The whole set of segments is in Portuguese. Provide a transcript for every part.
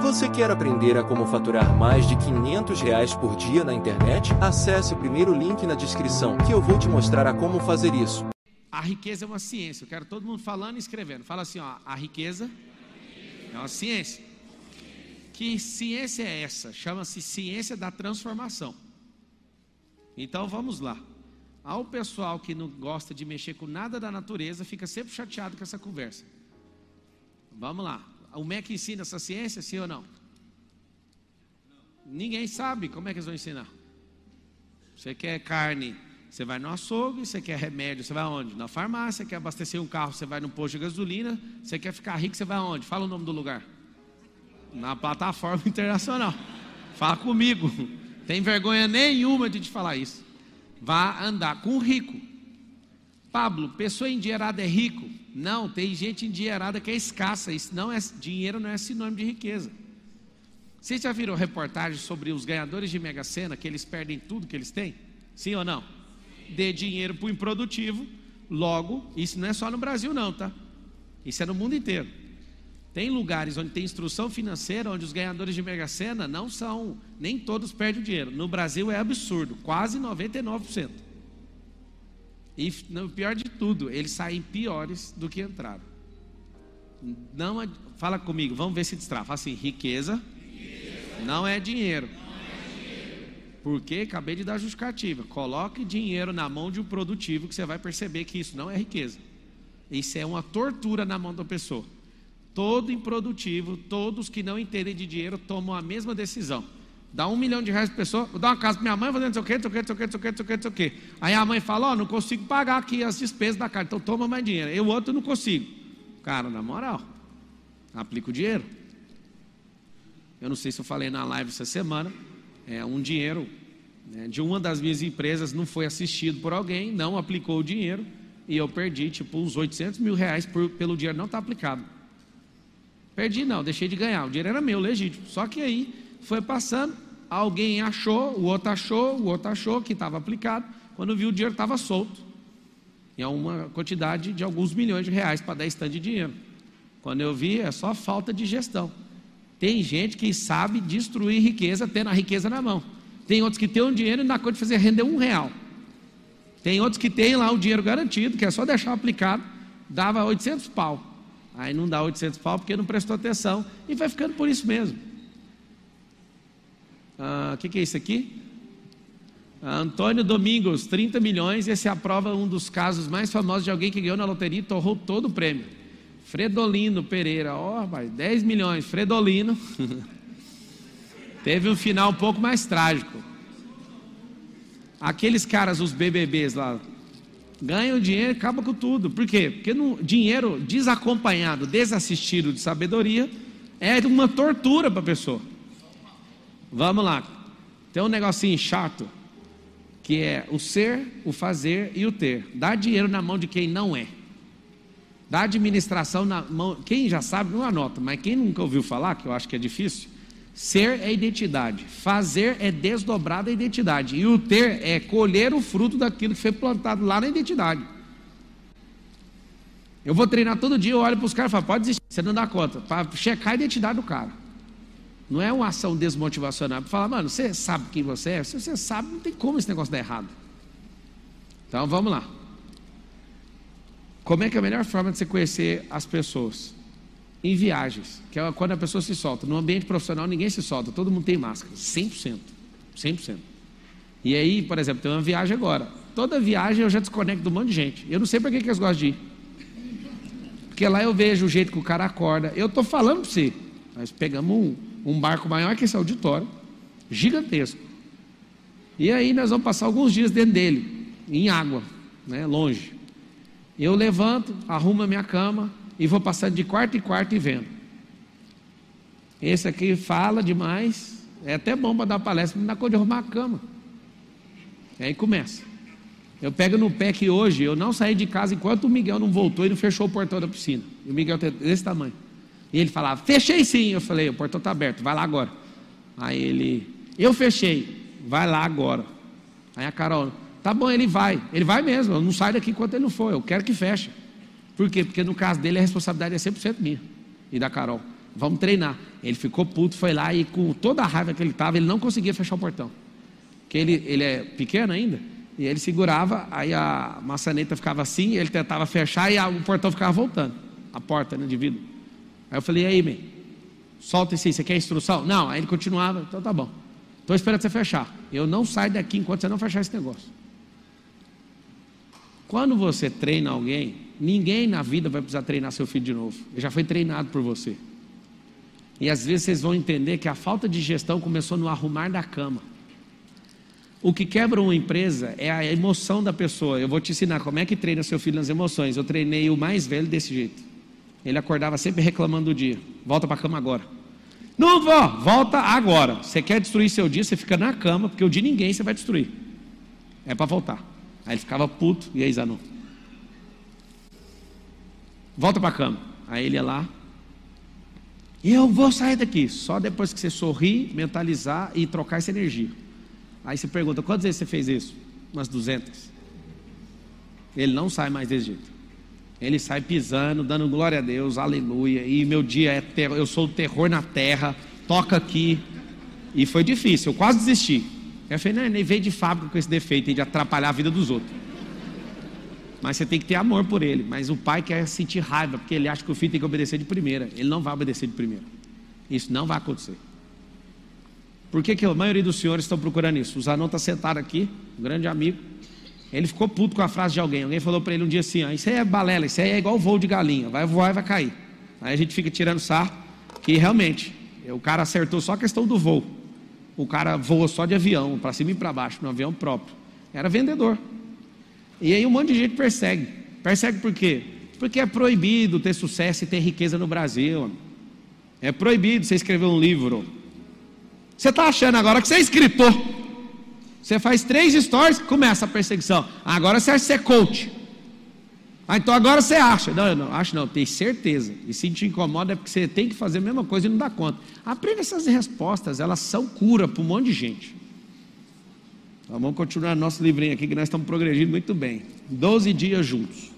Você quer aprender a como faturar mais de 500 reais por dia na internet? Acesse o primeiro link na descrição que eu vou te mostrar a como fazer isso. A riqueza é uma ciência. Eu quero todo mundo falando e escrevendo. Fala assim, ó, a riqueza é uma ciência. Que ciência é essa? Chama-se ciência da transformação. Então vamos lá. Ao pessoal que não gosta de mexer com nada da natureza, fica sempre chateado com essa conversa. Vamos lá. O MEC ensina essa ciência, sim ou não? Ninguém sabe como é que eles vão ensinar. Você quer carne, você vai no açougue, você quer remédio, você vai aonde? Na farmácia, quer abastecer um carro, você vai no posto de gasolina, você quer ficar rico, você vai aonde? Fala o nome do lugar. Na plataforma internacional. Fala comigo. Tem vergonha nenhuma de te falar isso. Vá andar com o rico. Pablo, pessoa endinheirada é rico? Não, tem gente endinheirada que é escassa. Isso não é dinheiro não é sinônimo de riqueza. Vocês já viram reportagem sobre os ganhadores de Mega Sena que eles perdem tudo que eles têm? Sim ou não? Dê dinheiro para o improdutivo, logo, isso não é só no Brasil não, tá? Isso é no mundo inteiro. Tem lugares onde tem instrução financeira, onde os ganhadores de Mega Sena não são, nem todos perdem o dinheiro. No Brasil é absurdo, quase 99%. E o pior de tudo, eles saem piores do que entraram. Não, fala comigo, vamos ver se destrava. Fala assim: riqueza, riqueza. Não, é dinheiro. não é dinheiro. Porque acabei de dar justificativa. Coloque dinheiro na mão de um produtivo que você vai perceber que isso não é riqueza. Isso é uma tortura na mão da pessoa. Todo improdutivo, todos que não entendem de dinheiro tomam a mesma decisão. Dá um milhão de reais para pessoa, vou dar uma casa para minha mãe, fazendo não sei o quê, não sei o sei o sei o sei o quê. Aí a mãe fala, ó, oh, não consigo pagar aqui as despesas da casa, então toma mais dinheiro. Eu outro não consigo. Cara, na moral, aplica o dinheiro. Eu não sei se eu falei na live essa semana, é um dinheiro né, de uma das minhas empresas não foi assistido por alguém, não aplicou o dinheiro e eu perdi tipo uns 800 mil reais por, pelo dinheiro não estar tá aplicado. Perdi não, deixei de ganhar, o dinheiro era meu, legítimo. Só que aí foi passando, alguém achou, o outro achou, o outro achou que estava aplicado. Quando viu, o dinheiro estava solto. E é uma quantidade de alguns milhões de reais para dar stand de dinheiro. Quando eu vi, é só falta de gestão. Tem gente que sabe destruir riqueza tendo a riqueza na mão. Tem outros que têm um dinheiro e na conta de fazer render um real. Tem outros que têm lá o dinheiro garantido, que é só deixar aplicado, dava 800 pau. Aí não dá 800 pau porque não prestou atenção e vai ficando por isso mesmo. O ah, que, que, é isso aqui? Ah, Antônio Domingos, 30 milhões. Esse aprova um dos casos mais famosos de alguém que ganhou na loteria e torrou todo o prêmio. Fredolino Pereira, ó, oh, 10 milhões. Fredolino. Teve um final um pouco mais trágico. Aqueles caras, os BBBs lá, ganham dinheiro e acaba com tudo. Por quê? Porque no, dinheiro desacompanhado, desassistido de sabedoria, é uma tortura para a pessoa. Vamos lá. Tem um negocinho chato que é o ser, o fazer e o ter. Dá dinheiro na mão de quem não é. Dá administração na mão. Quem já sabe não anota, mas quem nunca ouviu falar, que eu acho que é difícil, ser é identidade, fazer é desdobrar a identidade, e o ter é colher o fruto daquilo que foi plantado lá na identidade. Eu vou treinar todo dia, eu olho para os caras e falo, pode desistir, você não dá conta, para checar a identidade do cara. Não é uma ação desmotivacional. Falar, mano, você sabe quem você é? Se você sabe, não tem como esse negócio dar errado. Então vamos lá. Como é que é a melhor forma de você conhecer as pessoas? Em viagens, que é quando a pessoa se solta. No ambiente profissional ninguém se solta, todo mundo tem máscara, 100%. 100%. E aí, por exemplo, tem uma viagem agora. Toda viagem eu já desconecto de um monte de gente. Eu não sei para que, que eles gostam de ir. Porque lá eu vejo o jeito que o cara acorda. Eu estou falando para você. Nós pegamos um, um barco maior que esse auditório, gigantesco. E aí nós vamos passar alguns dias dentro dele, em água, né, longe. Eu levanto, arrumo a minha cama e vou passando de quarto em quarto e vendo. Esse aqui fala demais, é até bom para dar palestra, mas não dá conta de arrumar a cama. E aí começa. Eu pego no pé que hoje eu não saí de casa enquanto o Miguel não voltou e não fechou o portão da piscina. E o Miguel tem desse tamanho. E ele falava, fechei sim. Eu falei, o portão está aberto, vai lá agora. Aí ele, eu fechei, vai lá agora. Aí a Carol, tá bom, ele vai. Ele vai mesmo, eu não saio daqui enquanto ele não for, eu quero que feche. Por quê? Porque no caso dele a responsabilidade é 100% minha e da Carol. vamos treinar. Ele ficou puto, foi lá e com toda a raiva que ele estava, ele não conseguia fechar o portão. Porque ele, ele é pequeno ainda, e ele segurava, aí a maçaneta ficava assim, ele tentava fechar e a, o portão ficava voltando. A porta né, de vidro. Aí eu falei, aí, man, solta esse aí, você quer instrução? Não, aí ele continuava, então tá bom. Estou esperando você fechar. Eu não saio daqui enquanto você não fechar esse negócio. Quando você treina alguém, ninguém na vida vai precisar treinar seu filho de novo. Ele já foi treinado por você. E às vezes vocês vão entender que a falta de gestão começou no arrumar da cama. O que quebra uma empresa é a emoção da pessoa. Eu vou te ensinar como é que treina seu filho nas emoções. Eu treinei o mais velho desse jeito. Ele acordava sempre reclamando do dia. Volta para a cama agora. Não vou, volta agora. Você quer destruir seu dia, você fica na cama, porque o de ninguém você vai destruir. É para voltar. Aí ele ficava puto, e aí Zanon? Volta para a cama. Aí ele ia lá. Eu vou sair daqui. Só depois que você sorrir, mentalizar e trocar essa energia. Aí você pergunta: quantas vezes você fez isso? Umas 200. Ele não sai mais desse jeito. Ele sai pisando, dando glória a Deus, aleluia. E meu dia é terror, eu sou o terror na terra. Toca aqui. E foi difícil, eu quase desisti. Eu falei, não, ele veio de fábrica com esse defeito de atrapalhar a vida dos outros. Mas você tem que ter amor por ele. Mas o pai quer sentir raiva, porque ele acha que o filho tem que obedecer de primeira. Ele não vai obedecer de primeira. Isso não vai acontecer. Por que, que a maioria dos senhores estão procurando isso? O Zanon está sentado aqui, um grande amigo. Ele ficou puto com a frase de alguém. Alguém falou para ele um dia assim: ah, Isso aí é balela, isso aí é igual voo de galinha, vai voar e vai cair. Aí a gente fica tirando sarro, que realmente, o cara acertou só a questão do voo. O cara voa só de avião, para cima e para baixo, no avião próprio. Era vendedor. E aí um monte de gente persegue. Persegue por quê? Porque é proibido ter sucesso e ter riqueza no Brasil. É proibido você escrever um livro você está achando agora que você é escritor. Você faz três stories, começa a perseguição. Agora você acha que você é coach. Ah, então agora você acha. Não, não, acho não, tenho certeza. E se te incomoda é porque você tem que fazer a mesma coisa e não dá conta. Aprenda essas respostas, elas são cura para um monte de gente. Então, vamos continuar nosso livrinho aqui que nós estamos progredindo muito bem. Doze dias juntos.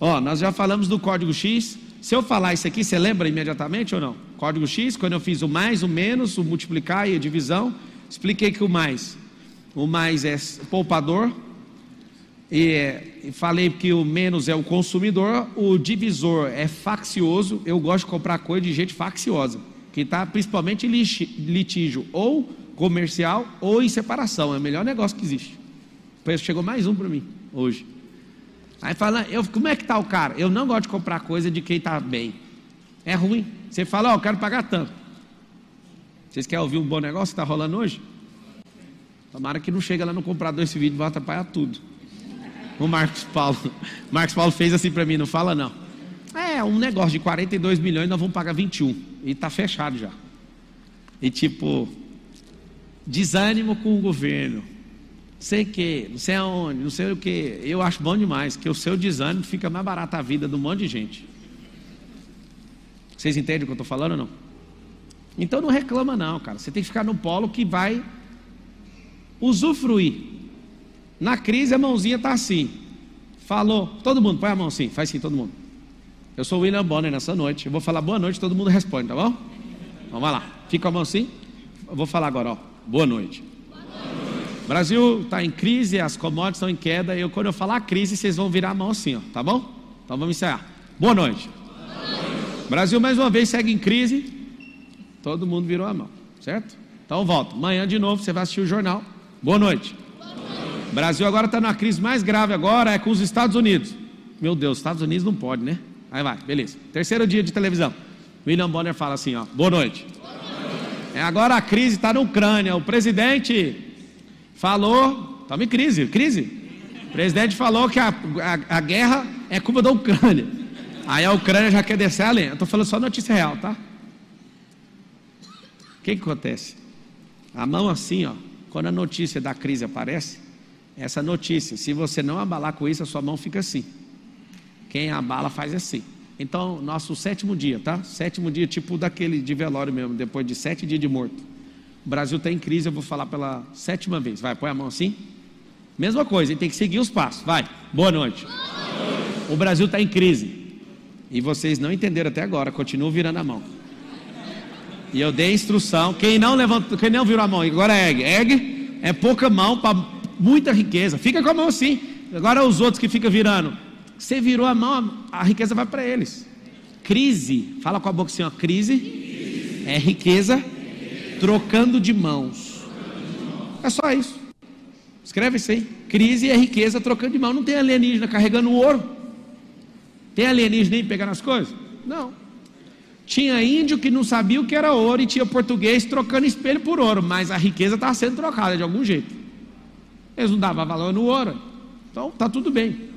Ó, nós já falamos do código X. Se eu falar isso aqui, você lembra imediatamente ou não? Código X, quando eu fiz o mais, o menos, o multiplicar e a divisão, expliquei que o mais, o mais é poupador, e, e falei que o menos é o consumidor, o divisor é faccioso, eu gosto de comprar coisa de gente facciosa, que está principalmente em litígio, ou comercial, ou em separação, é o melhor negócio que existe. Chegou mais um para mim hoje. Aí fala, eu, como é que está o cara? Eu não gosto de comprar coisa de quem está bem. É ruim. Você fala, ó, oh, eu quero pagar tanto. Vocês querem ouvir um bom negócio que está rolando hoje? Tomara que não chega lá no comprador esse vídeo vai atrapalhar tudo. O Marcos Paulo. Marcos Paulo fez assim para mim, não fala não. É, um negócio de 42 milhões, nós vamos pagar 21. E está fechado já. E tipo, desânimo com o governo sei que, não sei aonde, não sei o que. Eu acho bom demais, que o seu desânimo fica mais barato a vida de um monte de gente. Vocês entendem o que eu estou falando ou não? Então não reclama não, cara. Você tem que ficar no polo que vai usufruir. Na crise a mãozinha está assim. Falou, todo mundo, põe a mão assim, faz assim todo mundo. Eu sou o William Bonner nessa noite. Eu vou falar boa noite, todo mundo responde, tá bom? Vamos lá. Fica a mão assim. Eu vou falar agora, ó. Boa noite. Brasil está em crise, as commodities estão em queda. Eu, quando eu falar crise, vocês vão virar a mão assim, ó, tá bom? Então vamos encerrar. Boa noite. O Brasil mais uma vez segue em crise. Todo mundo virou a mão, certo? Então volta. Amanhã de novo você vai assistir o jornal. Boa noite. O Brasil agora está numa crise mais grave agora, é com os Estados Unidos. Meu Deus, Estados Unidos não pode, né? Aí vai, beleza. Terceiro dia de televisão. William Bonner fala assim, ó. Boa noite. Boa noite. É, agora a crise está na Ucrânia. O presidente falou, estamos em crise, crise. O presidente falou que a, a, a, guerra é culpa da Ucrânia. Aí a Ucrânia já quer descer a lenha. Eu estou falando só notícia real, tá? O que, que acontece? A mão assim, ó, quando a notícia da crise aparece, essa notícia, se você não abalar com isso, a sua mão fica assim. Quem abala faz assim. Então, nosso sétimo dia, tá? Sétimo dia, tipo daquele de velório mesmo, depois de sete dias de morto. O Brasil está em crise, eu vou falar pela sétima vez. Vai, põe a mão assim. Mesma coisa, ele tem que seguir os passos. Vai, boa noite. Boa noite. O Brasil está em crise. E vocês não entenderam até agora, continuam virando a mão. E eu dei instrução. Quem não levantou, quem não virou a mão, agora é egg. Egg é pouca mão para muita riqueza. Fica com a mão assim. Agora os outros que ficam virando. Você virou a mão, a riqueza vai para eles. Crise, fala com a boca assim, ó, crise é riqueza trocando de mãos. É só isso. Escreve isso aí. Crise é riqueza trocando de mão. Não tem alienígena carregando ouro. Tem alienígena pegando as coisas? Não. Tinha índio que não sabia o que era ouro e tinha português trocando espelho por ouro, mas a riqueza estava sendo trocada de algum jeito. Eles não davam valor no ouro. Então tá tudo bem.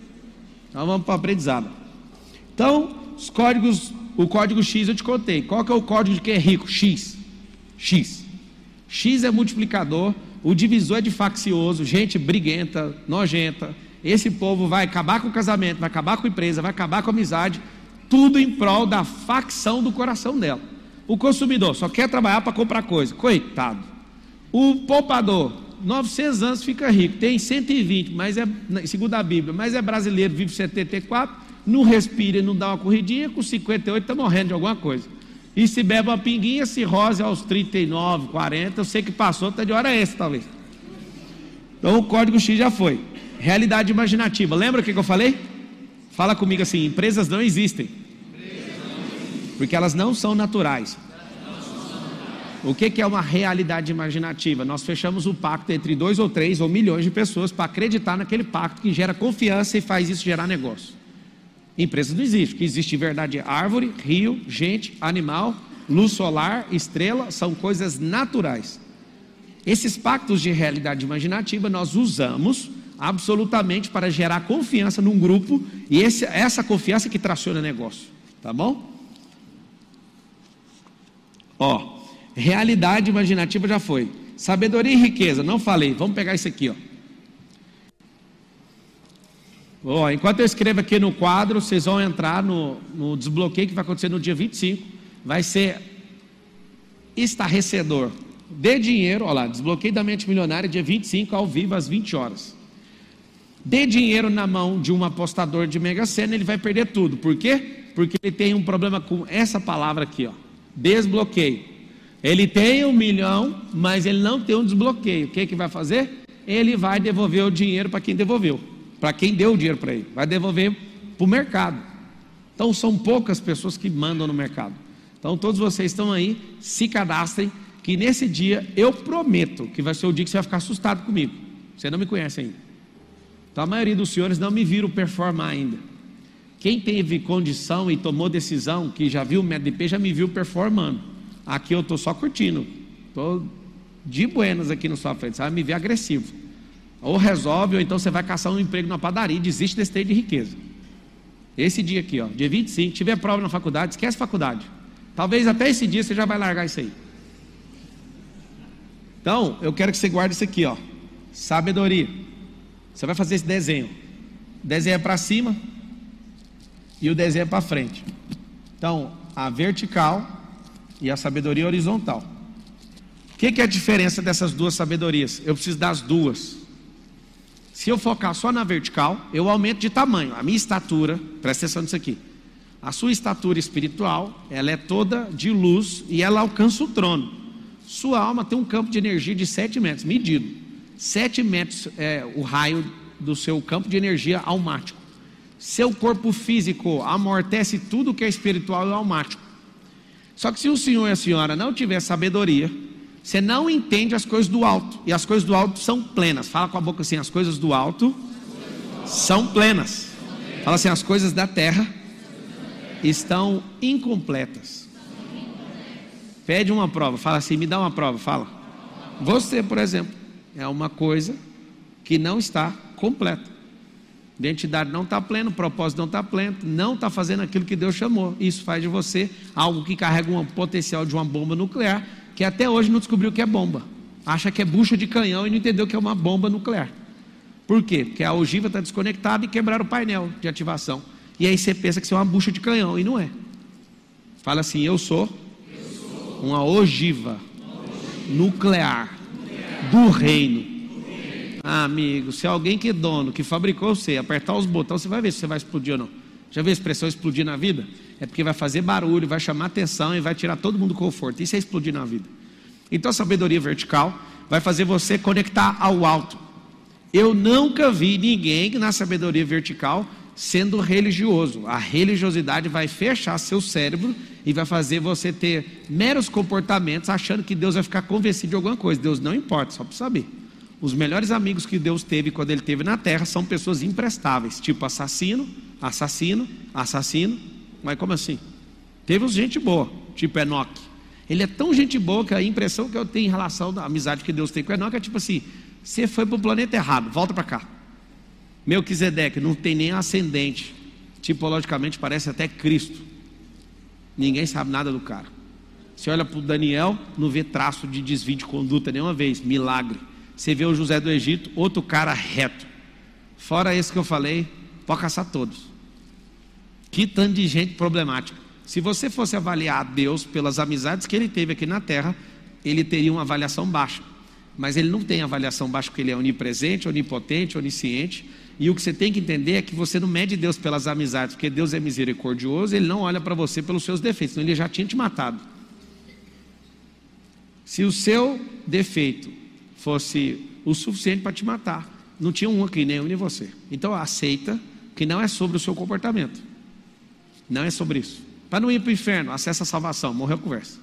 Então vamos para o aprendizado. Então, os códigos, o código X eu te contei. Qual que é o código de quem é rico? X. X. X é multiplicador, o divisor é de faccioso, gente briguenta, nojenta. Esse povo vai acabar com o casamento, vai acabar com a empresa, vai acabar com a amizade, tudo em prol da facção do coração dela. O consumidor só quer trabalhar para comprar coisa, coitado. O poupador, 900 anos fica rico, tem 120, mas é, segundo a Bíblia, mas é brasileiro, vive 74, não respira não dá uma corridinha, com 58 está morrendo de alguma coisa. E se bebe uma pinguinha, cirrose aos 39, 40, eu sei que passou, está de hora extra talvez. Então o código X já foi. Realidade imaginativa, lembra o que, que eu falei? Fala comigo assim: empresas não existem. Porque elas não são naturais. O que, é uma realidade imaginativa? Nós fechamos o pacto entre dois ou três ou milhões de pessoas para acreditar naquele pacto que gera confiança e faz isso gerar negócio. Empresas não existem. O que existe de verdade é árvore, rio, gente, animal, luz solar, estrela, são coisas naturais. Esses pactos de realidade imaginativa nós usamos absolutamente para gerar confiança num grupo e esse, essa confiança que traciona negócio, tá bom? Ó, realidade imaginativa já foi. Sabedoria e riqueza, não falei. Vamos pegar isso aqui, ó. ó enquanto eu escrevo aqui no quadro, vocês vão entrar no, no desbloqueio que vai acontecer no dia 25. Vai ser estarrecedor. Dê dinheiro, olha lá, desbloqueio da mente milionária, dia 25, ao vivo, às 20 horas dê dinheiro na mão de um apostador de Mega Sena, ele vai perder tudo. Por quê? Porque ele tem um problema com essa palavra aqui, ó, desbloqueio. Ele tem um milhão, mas ele não tem um desbloqueio. O que, que vai fazer? Ele vai devolver o dinheiro para quem devolveu, para quem deu o dinheiro para ele. Vai devolver para o mercado. Então são poucas pessoas que mandam no mercado. Então todos vocês estão aí, se cadastrem, que nesse dia eu prometo que vai ser o dia que você vai ficar assustado comigo. Você não me conhece ainda. Então a maioria dos senhores não me viram performar ainda. Quem teve condição e tomou decisão, que já viu o MDP, já me viu performando. Aqui eu estou só curtindo. Estou de buenas aqui na sua frente. Você vai me ver agressivo. Ou resolve, ou então você vai caçar um emprego na padaria e desiste desse trem de riqueza. Esse dia aqui, ó, dia 25, tiver prova na faculdade, esquece faculdade. Talvez até esse dia você já vai largar isso aí. Então, eu quero que você guarde isso aqui, ó. Sabedoria. Você vai fazer esse desenho. O desenho é para cima e o desenho é para frente. Então, a vertical e a sabedoria horizontal. O que, que é a diferença dessas duas sabedorias? Eu preciso das duas. Se eu focar só na vertical, eu aumento de tamanho. A minha estatura, presta atenção nisso aqui. A sua estatura espiritual, ela é toda de luz e ela alcança o trono. Sua alma tem um campo de energia de 7 metros, medido. 7 metros é o raio do seu campo de energia almático. Seu corpo físico amortece tudo que é espiritual e almático. Só que se o senhor e a senhora não tiver sabedoria, você não entende as coisas do alto. E as coisas do alto são plenas. Fala com a boca assim: as coisas do alto são plenas. Fala assim: as coisas da terra estão incompletas. Pede uma prova. Fala assim: me dá uma prova. Fala. Você, por exemplo é uma coisa que não está completa. Identidade não está plena, propósito não está pleno, não está fazendo aquilo que Deus chamou. Isso faz de você algo que carrega um potencial de uma bomba nuclear, que até hoje não descobriu o que é bomba. Acha que é bucha de canhão e não entendeu que é uma bomba nuclear. Por quê? Porque a ogiva está desconectada e quebraram o painel de ativação. E aí você pensa que isso é uma bucha de canhão, e não é. Fala assim: eu sou, eu sou uma ogiva, uma ogiva. nuclear do reino. Ah, amigo, se alguém que é dono, que fabricou você, apertar os botões, você vai ver se você vai explodir ou não. Já viu a expressão explodir na vida? É porque vai fazer barulho, vai chamar atenção e vai tirar todo mundo do conforto. Isso é explodir na vida. Então a sabedoria vertical vai fazer você conectar ao alto. Eu nunca vi ninguém na sabedoria vertical sendo religioso. A religiosidade vai fechar seu cérebro e vai fazer você ter meros comportamentos achando que Deus vai ficar convencido de alguma coisa. Deus não importa, só para saber. Os melhores amigos que Deus teve quando ele teve na terra são pessoas imprestáveis, tipo assassino, assassino, assassino. Mas como assim? Teve uns gente boa, tipo Enoque. Ele é tão gente boa que a impressão que eu tenho em relação à amizade que Deus tem com Enoque é tipo assim: você foi para o planeta errado, volta para cá. Melquisedeque não tem nem ascendente, tipologicamente parece até Cristo. Ninguém sabe nada do cara. Você olha para o Daniel, não vê traço de desvio de conduta nenhuma vez, milagre. Você vê o José do Egito, outro cara reto. Fora esse que eu falei, pode caçar todos. Que tanto de gente problemática. Se você fosse avaliar Deus pelas amizades que ele teve aqui na terra, ele teria uma avaliação baixa. Mas ele não tem avaliação baixa porque ele é onipresente, onipotente, onisciente. E o que você tem que entender é que você não mede Deus pelas amizades, porque Deus é misericordioso, ele não olha para você pelos seus defeitos, senão ele já tinha te matado. Se o seu defeito fosse o suficiente para te matar, não tinha um aqui, nem eu nem você. Então aceita que não é sobre o seu comportamento. Não é sobre isso. Para não ir para o inferno, acessa a salvação, morreu a conversa.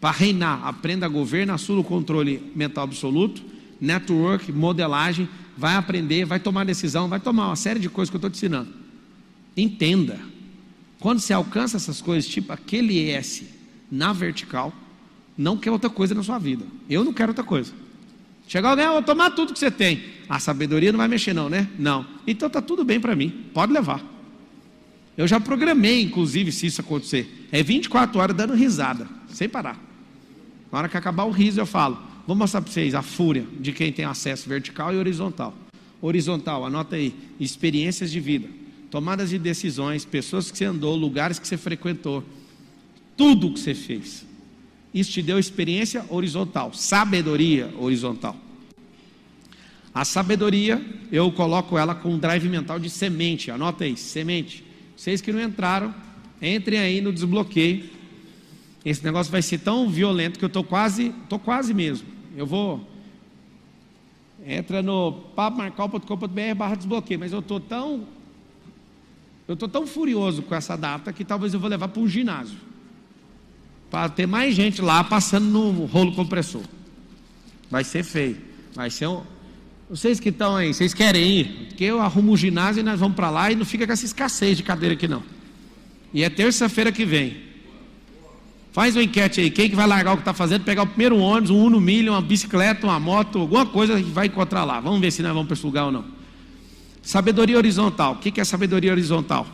Para reinar, aprenda a governo, assuma o controle mental absoluto, network, modelagem, vai aprender, vai tomar decisão, vai tomar uma série de coisas que eu estou te ensinando. Entenda. Quando você alcança essas coisas, tipo aquele S na vertical, não quer outra coisa na sua vida. Eu não quero outra coisa. Chegar alguém, ah, vou tomar tudo que você tem. A sabedoria não vai mexer, não, né? Não. Então tá tudo bem para mim, pode levar. Eu já programei, inclusive, se isso acontecer. É 24 horas dando risada, sem parar. Na hora que acabar o riso, eu falo: Vou mostrar para vocês a fúria de quem tem acesso vertical e horizontal. Horizontal, anota aí: experiências de vida, tomadas de decisões, pessoas que você andou, lugares que você frequentou, tudo que você fez. Isso te deu experiência horizontal, sabedoria horizontal. A sabedoria, eu coloco ela com um drive mental de semente, anota aí, semente. Vocês que não entraram, entrem aí no desbloqueio. Esse negócio vai ser tão violento que eu estou quase, estou quase mesmo. Eu vou. Entra no papomarcal.com.br barra desbloqueio, mas eu estou tão. Eu estou tão furioso com essa data que talvez eu vou levar para um ginásio. Para ter mais gente lá passando no rolo compressor. Vai ser feio. Vai ser um. Vocês que estão aí, vocês querem ir? Porque eu arrumo um ginásio e nós vamos para lá e não fica com essa escassez de cadeira aqui não. E é terça-feira que vem. Faz uma enquete aí, quem que vai largar o que está fazendo, pegar o primeiro ônibus, um Uno Milho, uma bicicleta, uma moto, alguma coisa que vai encontrar lá. Vamos ver se nós vamos para esse lugar ou não. Sabedoria horizontal. O que é sabedoria horizontal?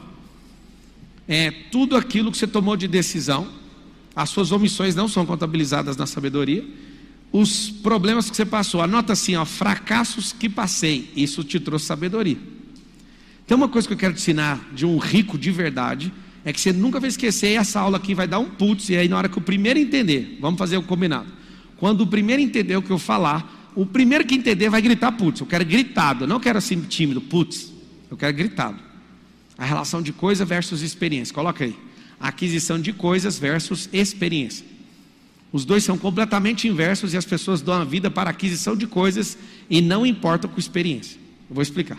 É tudo aquilo que você tomou de decisão, as suas omissões não são contabilizadas na sabedoria. Os problemas que você passou, anota assim, ó, fracassos que passei, isso te trouxe sabedoria. Tem uma coisa que eu quero te ensinar de um rico de verdade, é que você nunca vai esquecer, e essa aula aqui vai dar um putz, e aí na hora que o primeiro entender, vamos fazer o combinado. Quando o primeiro entender o que eu falar, o primeiro que entender vai gritar putz. Eu quero gritado, eu não quero assim tímido, putz. Eu quero gritado. A relação de coisa versus experiência. Coloca aí. Aquisição de coisas versus experiência. Os dois são completamente inversos e as pessoas dão a vida para aquisição de coisas e não importam com experiência. Eu vou explicar.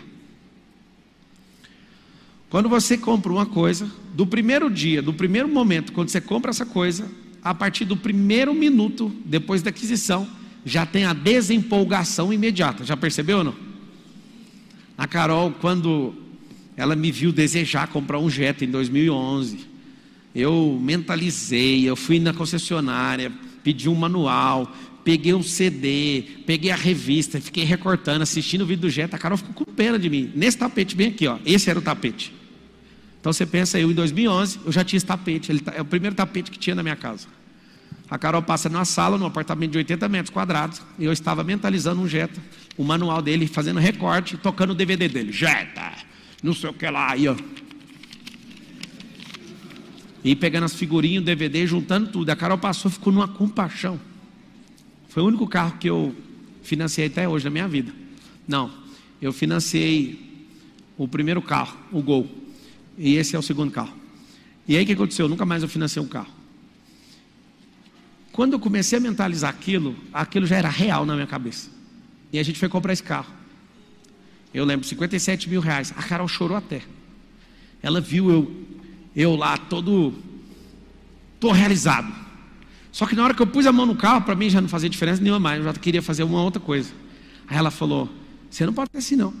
Quando você compra uma coisa, do primeiro dia, do primeiro momento, quando você compra essa coisa, a partir do primeiro minuto depois da aquisição, já tem a desempolgação imediata. Já percebeu ou não? A Carol, quando ela me viu desejar comprar um Jetta em 2011, eu mentalizei, eu fui na concessionária, pedi um manual, peguei um CD, peguei a revista, fiquei recortando, assistindo o vídeo do Jetta. A Carol ficou com pena de mim. Nesse tapete bem aqui, ó. Esse era o tapete. Então você pensa, eu em 2011, eu já tinha esse tapete, ele, tá, é o primeiro tapete que tinha na minha casa. A Carol passa numa sala, num apartamento de 80 metros quadrados, e eu estava mentalizando um Jetta, o manual dele, fazendo recorte, tocando o DVD dele. Jetta, não sei o que lá, aí ó. E pegando as figurinhas, o DVD, juntando tudo. A Carol passou, ficou numa compaixão. Foi o único carro que eu financiei até hoje na minha vida. Não, eu financiei o primeiro carro, o Gol. E esse é o segundo carro. E aí o que aconteceu? Nunca mais eu financei um carro. Quando eu comecei a mentalizar aquilo, aquilo já era real na minha cabeça. E a gente foi comprar esse carro. Eu lembro, 57 mil reais. A Carol chorou até. Ela viu eu, eu lá todo, todo realizado. Só que na hora que eu pus a mão no carro, para mim já não fazia diferença nenhuma mais. Eu já queria fazer uma outra coisa. Aí ela falou: Você não pode ser assim, não.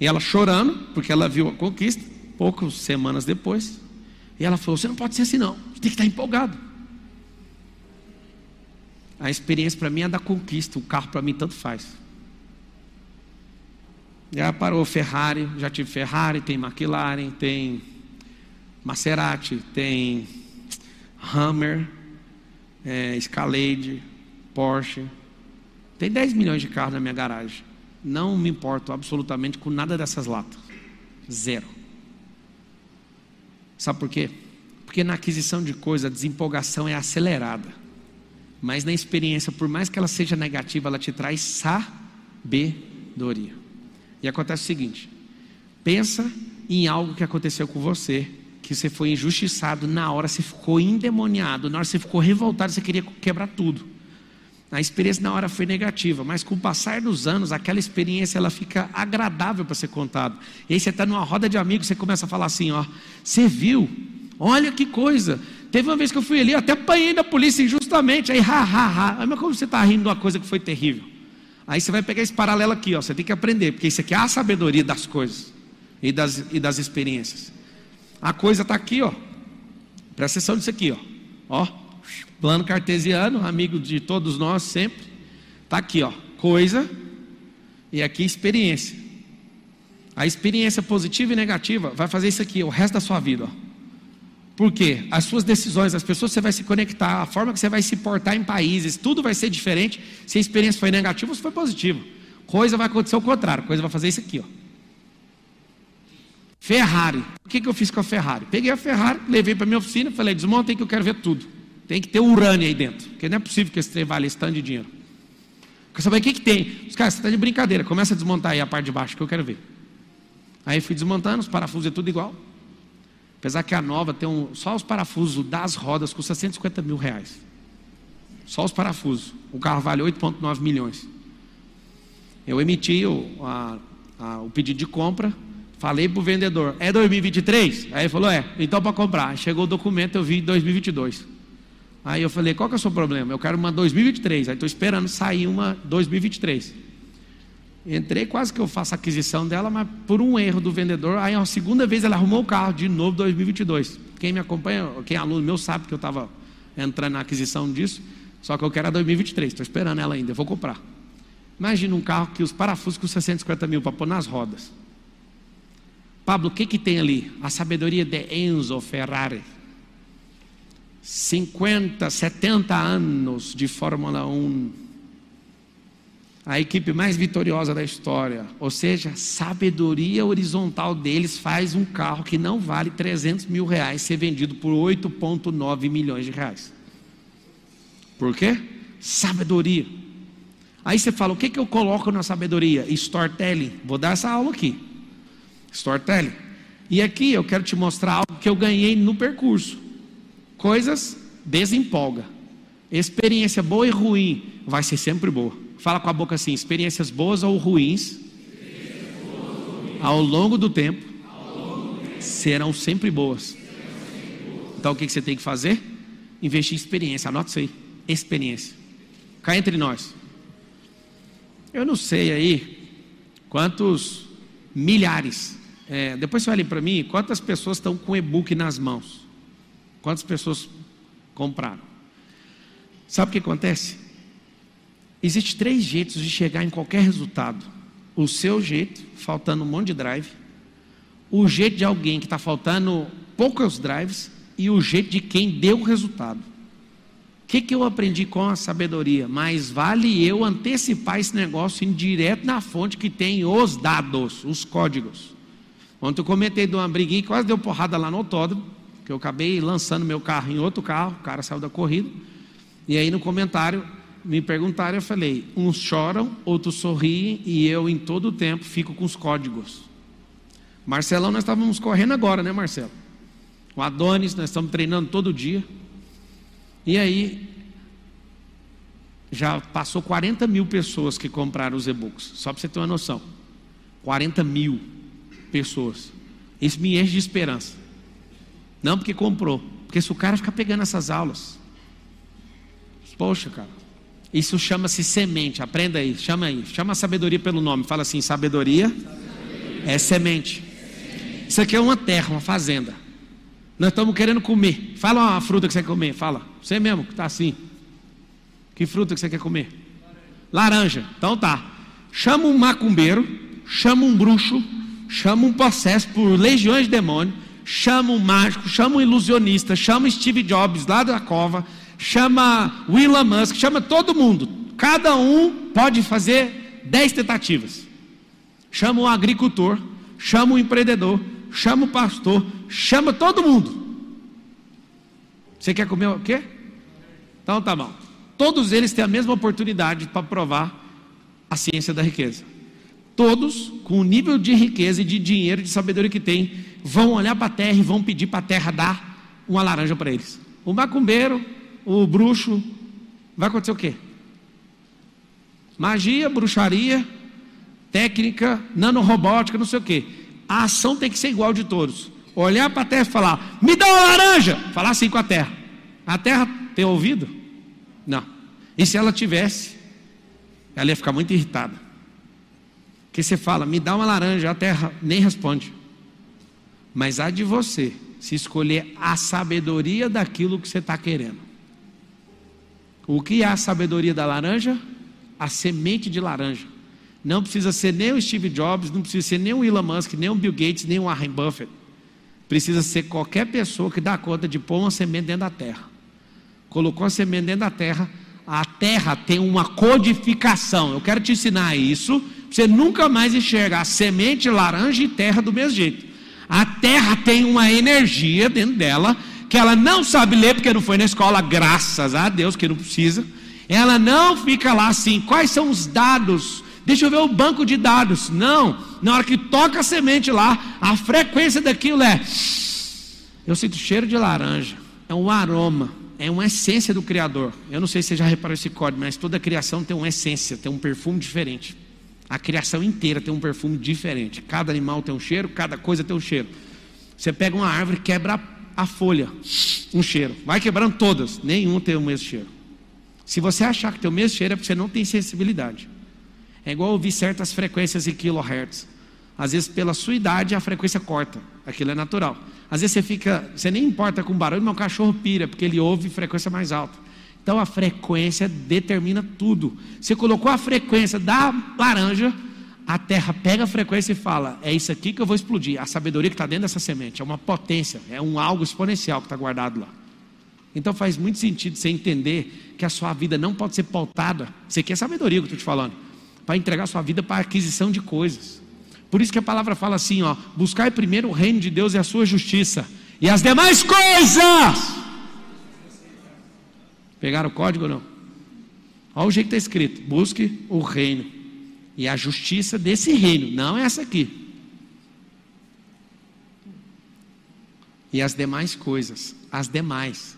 E ela chorando, porque ela viu a conquista, poucas semanas depois. E ela falou: Você não pode ser assim, não. Você tem que estar empolgado. A experiência para mim é da conquista. O carro para mim tanto faz. Já parou Ferrari, já tive Ferrari, tem McLaren, tem Maserati, tem Hammer, é, Escalade, Porsche. Tem 10 milhões de carros na minha garagem. Não me importo absolutamente com nada dessas latas. Zero. Sabe por quê? Porque na aquisição de coisa a desempolgação é acelerada. Mas na experiência, por mais que ela seja negativa, ela te traz sabedoria. E acontece o seguinte: pensa em algo que aconteceu com você, que você foi injustiçado, na hora você ficou endemoniado, na hora você ficou revoltado, você queria quebrar tudo. A experiência na hora foi negativa, mas com o passar dos anos, aquela experiência ela fica agradável para ser contada. E aí você está numa roda de amigos, você começa a falar assim: ó, você viu? Olha que coisa. Teve uma vez que eu fui ali, eu até apanhei da polícia injustamente. Aí, ha, ha, ha. Mas como você está rindo de uma coisa que foi terrível? Aí você vai pegar esse paralelo aqui, ó. Você tem que aprender, porque isso aqui é a sabedoria das coisas e das, e das experiências. A coisa está aqui, ó. Presta atenção nisso aqui, ó. Ó, plano cartesiano, amigo de todos nós sempre. Está aqui, ó. Coisa e aqui experiência. A experiência positiva e negativa vai fazer isso aqui o resto da sua vida, ó. Por quê? As suas decisões, as pessoas que você vai se conectar, a forma que você vai se portar em países, tudo vai ser diferente se a experiência foi negativa ou se foi positiva. Coisa vai acontecer o contrário, coisa vai fazer isso aqui, ó. Ferrari. O que, que eu fiz com a Ferrari? Peguei a Ferrari, levei para minha oficina, falei, desmonta aí que eu quero ver tudo. Tem que ter urânio aí dentro, porque não é possível que esse trem vale esse tanto de dinheiro. Quer saber o que, que tem? Os caras, você está de brincadeira, começa a desmontar aí a parte de baixo que eu quero ver. Aí fui desmontando, os parafusos é tudo igual. Apesar que a nova tem um, só os parafusos das rodas custa 150 mil reais. Só os parafusos. O carro vale 8,9 milhões. Eu emiti o, a, a, o pedido de compra, falei para o vendedor, é 2023? Aí ele falou, é, então para comprar. Chegou o documento, eu vi 2022. Aí eu falei, qual que é o seu problema? Eu quero uma 2023. Aí estou esperando sair uma 2023. Entrei, quase que eu faço aquisição dela, mas por um erro do vendedor, aí a segunda vez ela arrumou o carro de novo 2022. Quem me acompanha, quem é aluno meu sabe que eu estava entrando na aquisição disso, só que eu quero a 2023, estou esperando ela ainda, eu vou comprar. Imagina um carro que os parafusos custam 150 mil para pôr nas rodas. Pablo, o que, que tem ali? A sabedoria de Enzo Ferrari. 50, 70 anos de Fórmula 1 a equipe mais vitoriosa da história. Ou seja, sabedoria horizontal deles faz um carro que não vale 300 mil reais ser vendido por 8,9 milhões de reais. Por quê? Sabedoria. Aí você fala, o que, que eu coloco na sabedoria? Storytelling. Vou dar essa aula aqui. Storytelling. E aqui eu quero te mostrar algo que eu ganhei no percurso. Coisas desempolga. Experiência boa e ruim vai ser sempre boa. Fala com a boca assim: experiências boas ou ruins, ao longo do tempo, serão sempre boas. Então o que você tem que fazer? Investir em experiência. Anota isso aí: experiência. Cá entre nós. Eu não sei aí quantos milhares. É, depois você olha para mim, quantas pessoas estão com e-book nas mãos? Quantas pessoas compraram? Sabe o que acontece? Existem três jeitos de chegar em qualquer resultado: o seu jeito, faltando um monte de drive, o jeito de alguém que está faltando poucos drives e o jeito de quem deu o resultado. O que, que eu aprendi com a sabedoria? Mais vale eu antecipar esse negócio indo direto na fonte que tem os dados, os códigos. Ontem eu comentei de uma briguinha que quase deu porrada lá no autódromo, que eu acabei lançando meu carro em outro carro, o cara saiu da corrida. E aí no comentário me perguntaram, eu falei: uns choram, outros sorriem, e eu em todo o tempo fico com os códigos. Marcelão, nós estávamos correndo agora, né, Marcelo? O Adonis, nós estamos treinando todo dia. E aí, já passou 40 mil pessoas que compraram os e-books, só para você ter uma noção. 40 mil pessoas. Isso me enche de esperança. Não porque comprou, porque se o cara ficar pegando essas aulas, poxa, cara, isso chama-se semente. Aprenda aí, chama aí, chama a sabedoria pelo nome. Fala assim: sabedoria, sabedoria. é semente. Isso aqui é uma terra, uma fazenda. Nós estamos querendo comer. Fala uma fruta que você quer comer. Fala. Você mesmo que está assim. Que fruta que você quer comer? Laranja. Então tá. Chama um macumbeiro, chama um bruxo, chama um processo por legiões de demônios, chama um mágico, chama um ilusionista, chama Steve Jobs lá da cova, chama Elon Musk, chama todo mundo. Cada um pode fazer dez tentativas. Chama um agricultor, chama um empreendedor, chama o pastor, chama todo mundo. Você quer comer o quê? Então tá bom. Todos eles têm a mesma oportunidade para provar a ciência da riqueza. Todos, com o nível de riqueza e de dinheiro, de sabedoria que têm, vão olhar para a terra e vão pedir para a terra dar uma laranja para eles. O macumbeiro, o bruxo, vai acontecer o quê? Magia, bruxaria, técnica, nanorobótica, não sei o quê a ação tem que ser igual de todos. Olhar para a terra e falar, me dá uma laranja. Falar assim com a terra. A terra tem ouvido? Não. E se ela tivesse, ela ia ficar muito irritada. Porque você fala, me dá uma laranja, a terra nem responde. Mas há de você se escolher a sabedoria daquilo que você está querendo. O que é a sabedoria da laranja? A semente de laranja. Não precisa ser nem o Steve Jobs, não precisa ser nem o Elon Musk, nem o Bill Gates, nem o Warren Buffett. Precisa ser qualquer pessoa que dá conta de pôr uma semente dentro da terra. Colocou a semente dentro da terra, a terra tem uma codificação. Eu quero te ensinar isso, você nunca mais enxerga a semente, laranja e terra do mesmo jeito. A terra tem uma energia dentro dela que ela não sabe ler porque não foi na escola, graças a Deus que não precisa. Ela não fica lá assim, quais são os dados Deixa eu ver o banco de dados. Não, na hora que toca a semente lá, a frequência daquilo é. Eu sinto cheiro de laranja. É um aroma, é uma essência do Criador. Eu não sei se você já reparou esse código, mas toda criação tem uma essência, tem um perfume diferente. A criação inteira tem um perfume diferente. Cada animal tem um cheiro, cada coisa tem um cheiro. Você pega uma árvore, quebra a folha, um cheiro. Vai quebrando todas, nenhum tem o mesmo cheiro. Se você achar que tem o mesmo cheiro, é porque você não tem sensibilidade. É igual ouvir certas frequências em kilohertz. Às vezes, pela sua idade, a frequência corta. Aquilo é natural. Às vezes você fica, você nem importa com barulho, mas o cachorro pira, porque ele ouve frequência mais alta. Então a frequência determina tudo. Você colocou a frequência da laranja, a terra pega a frequência e fala: é isso aqui que eu vou explodir. A sabedoria que está dentro dessa semente é uma potência, é um algo exponencial que está guardado lá. Então faz muito sentido você entender que a sua vida não pode ser pautada. Isso aqui é sabedoria que eu estou te falando para entregar sua vida para a aquisição de coisas. Por isso que a palavra fala assim, ó, buscar primeiro o reino de Deus e a sua justiça, e as demais coisas. Pegaram o código ou não? Olha o jeito que está escrito: busque o reino e a justiça desse reino, não essa aqui. E as demais coisas, as demais.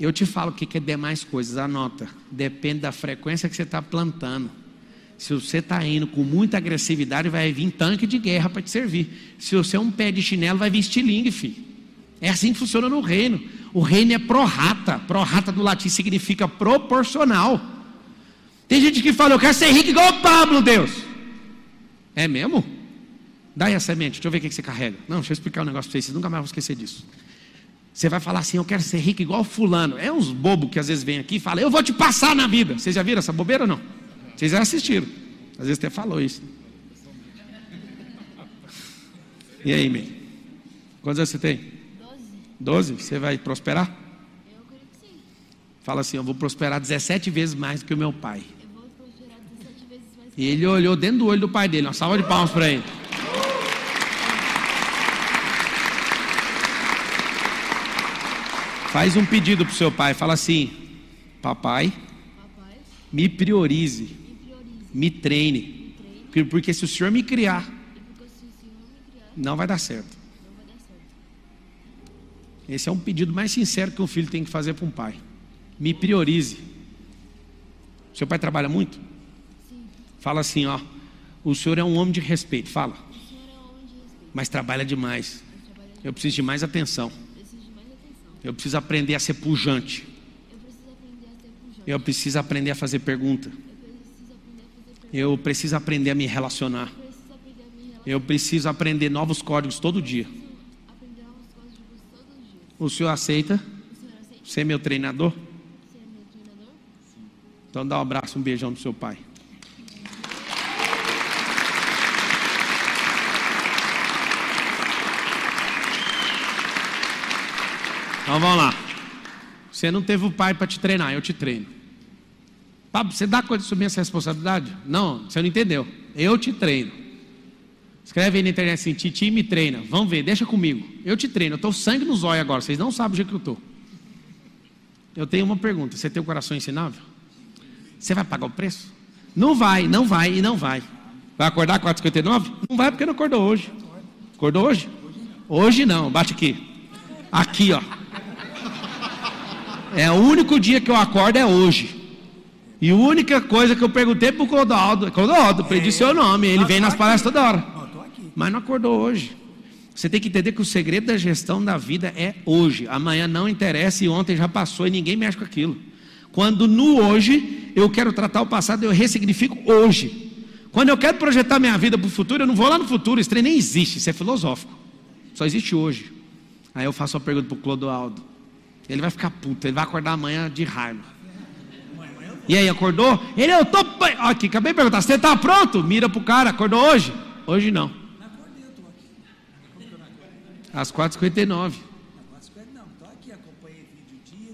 Eu te falo o que é demais coisas, anota. Depende da frequência que você está plantando. Se você está indo com muita agressividade, vai vir tanque de guerra para te servir. Se você é um pé de chinelo, vai vir estilingue, filho. É assim que funciona no reino. O reino é pró-rata. Pró-rata do latim significa proporcional. Tem gente que fala, eu quero ser rico igual o Pablo, Deus. É mesmo? Dá aí a semente, deixa eu ver o que você carrega. Não, deixa eu explicar um negócio para vocês, vocês nunca mais vão esquecer disso. Você vai falar assim, eu quero ser rico igual fulano. É uns bobos que às vezes vêm aqui e falam, eu vou te passar na vida. Vocês já viram essa bobeira ou não? Vocês já assistiram. Às vezes até falou isso. E aí, Mei? Quantos anos você tem? Doze. Doze? Você vai prosperar? Eu creio que sim. Fala assim: Eu vou prosperar 17 vezes mais do que o meu pai. Eu vou prosperar 17 vezes mais. E ele olhou dentro do olho do pai dele. Uma salva de palmas para ele. Faz um pedido para o seu pai. Fala assim: Papai, Papai, me priorize, me priorize. me treine. Me treine. Porque se o senhor me criar, porque se o Senhor me criar Não vai dar certo. Não vai dar certo. Esse é um pedido mais sincero que um filho tem que fazer para um pai. Me priorize. Seu pai trabalha muito? Sim. Fala assim, ó. O senhor é um homem de respeito. Fala. É um de respeito. Mas trabalha demais. Trabalha Eu preciso de mais atenção. Preciso de mais atenção. Eu preciso aprender a ser pujante. Eu preciso aprender a ser pujante. Eu preciso aprender a fazer pergunta. Eu preciso. Eu preciso. Eu preciso aprender a me relacionar. Eu preciso aprender novos códigos todo dia. Eu preciso aprender novos códigos todos os dias. O senhor aceita meu treinador? ser meu treinador? Então dá um abraço, um beijão do seu pai. Então vamos lá. Você não teve o pai para te treinar, eu te treino. Pablo, você dá conta de assumir essa responsabilidade? Não, você não entendeu. Eu te treino. Escreve aí na internet assim, Titi me treina. Vamos ver, deixa comigo. Eu te treino, eu estou sangue nos olhos agora, vocês não sabem o jeito que eu estou. Eu tenho uma pergunta, você tem o coração ensinável? Você vai pagar o preço? Não vai, não vai e não vai. Vai acordar 4h59? Não vai porque não acordou hoje. Acordou hoje? Hoje não, bate aqui. Aqui, ó. É o único dia que eu acordo é hoje. E a única coisa que eu perguntei pro Clodoaldo, Clodoaldo, perdi seu nome, ele vem nas palestras toda hora. Mas não acordou hoje. Você tem que entender que o segredo da gestão da vida é hoje. Amanhã não interessa e ontem já passou e ninguém mexe com aquilo. Quando no hoje eu quero tratar o passado, eu ressignifico hoje. Quando eu quero projetar minha vida para o futuro, eu não vou lá no futuro, esse trem nem existe, isso é filosófico. Só existe hoje. Aí eu faço uma pergunta para o Clodoaldo. Ele vai ficar puto, ele vai acordar amanhã de raiva. E aí, acordou? Ele, eu tô. bem." Ó, Aqui, acabei de perguntar, você tá pronto? Mira pro cara, acordou hoje? Hoje não. Não acordei, eu tô aqui. Às 4h59. Não, não, tô aqui, acompanhei vídeo dia,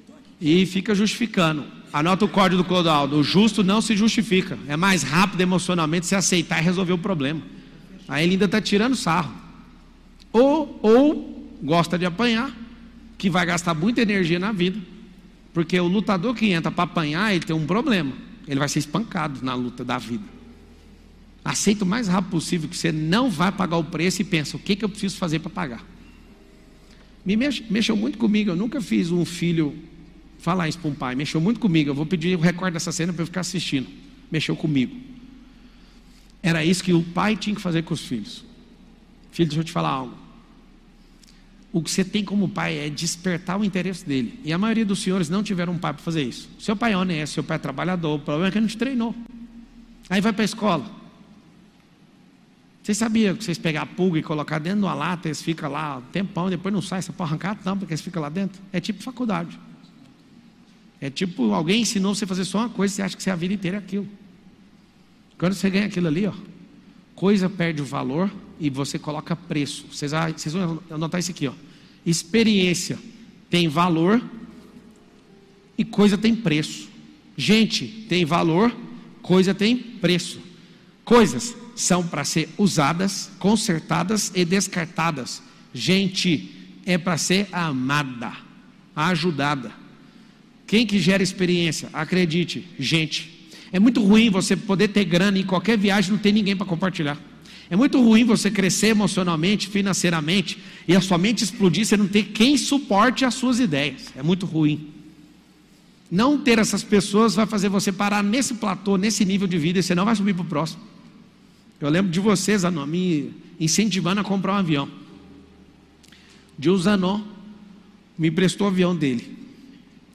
tô aqui. E fica justificando. Anota o código do Clodoaldo. O justo não se justifica. É mais rápido emocionalmente se aceitar e resolver o problema. Aí ele ainda está tirando sarro. Ou, ou gosta de apanhar, que vai gastar muita energia na vida. Porque o lutador que entra para apanhar, ele tem um problema. Ele vai ser espancado na luta da vida. Aceita o mais rápido possível que você não vai pagar o preço e pensa, o que, que eu preciso fazer para pagar? Me mex- mexeu muito comigo, eu nunca fiz um filho falar isso para um pai, mexeu muito comigo, eu vou pedir o recorde dessa cena para eu ficar assistindo. Mexeu comigo. Era isso que o pai tinha que fazer com os filhos. Filho, deixa eu te falar algo. O que você tem como pai é despertar o interesse dele. E a maioria dos senhores não tiveram um pai para fazer isso. Seu pai é honesto, seu pai é trabalhador, o problema é que ele não te treinou. Aí vai para a escola. Vocês sabiam que vocês pegar a pulga e colocar dentro de uma lata, eles ficam lá um tempão, depois não sai, você pode arrancar? Não, porque eles ficam lá dentro. É tipo faculdade. É tipo alguém ensinou você a fazer só uma coisa você acha que você a vida inteira é aquilo. Quando você ganha aquilo ali, ó, coisa perde o valor e você coloca preço. Vocês, vocês vão anotar isso aqui, ó. Experiência tem valor e coisa tem preço. Gente tem valor, coisa tem preço. Coisas são para ser usadas, consertadas e descartadas. Gente é para ser amada, ajudada. Quem que gera experiência? Acredite, gente. É muito ruim você poder ter grana em qualquer viagem e não ter ninguém para compartilhar. É muito ruim você crescer emocionalmente, financeiramente e a sua mente explodir, você não ter quem suporte as suas ideias. É muito ruim. Não ter essas pessoas vai fazer você parar nesse platô, nesse nível de vida e você não vai subir para o próximo. Eu lembro de vocês, Zanon, me incentivando a comprar um avião. De o Zanon me emprestou o avião dele.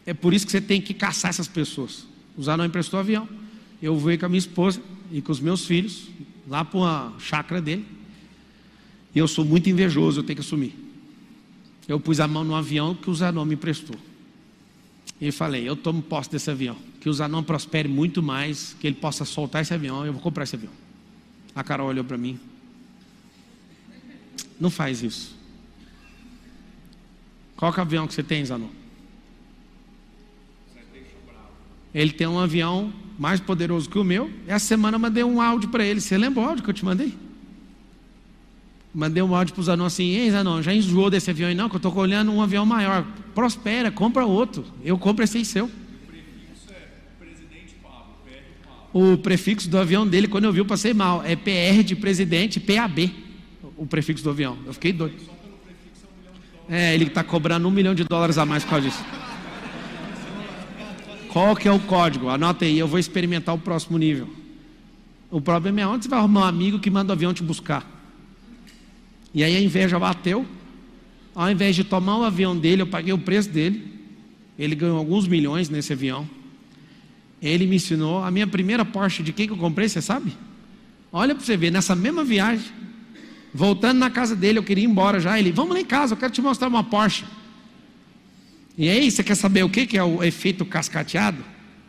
É por isso que você tem que caçar essas pessoas. O Zanon emprestou o avião. Eu voei com a minha esposa e com os meus filhos lá para uma chácara dele. E eu sou muito invejoso, eu tenho que assumir. Eu pus a mão no avião que o Zanon me emprestou. E falei, eu tomo posse desse avião. Que o Zanon prospere muito mais, que ele possa soltar esse avião, eu vou comprar esse avião. A Carol olhou para mim. Não faz isso. Qual é o avião que você tem, Zanon? Ele tem um avião mais poderoso que o meu. Essa semana eu mandei um áudio para ele. Você lembra o áudio que eu te mandei? Mandei um áudio para o Zanon assim: Ei, Zanon, já enjoou desse avião aí? Não, que eu estou olhando um avião maior. Prospera, compra outro. Eu compro esse aí seu. O prefixo do avião dele, quando eu vi, eu passei mal. É PR de presidente, PAB. o prefixo do avião. Eu fiquei doido. É, ele está cobrando um milhão de dólares a mais por causa disso. Qual que é o código? Anota aí, eu vou experimentar o próximo nível. O problema é onde você vai arrumar um amigo que manda o avião te buscar. E aí a inveja bateu. Ao invés de tomar o avião dele, eu paguei o preço dele. Ele ganhou alguns milhões nesse avião. Ele me ensinou. A minha primeira Porsche de quem que eu comprei, você sabe? Olha para você ver, nessa mesma viagem, voltando na casa dele, eu queria ir embora já. Ele, vamos lá em casa, eu quero te mostrar uma Porsche. E aí, você quer saber o que que é o efeito cascateado?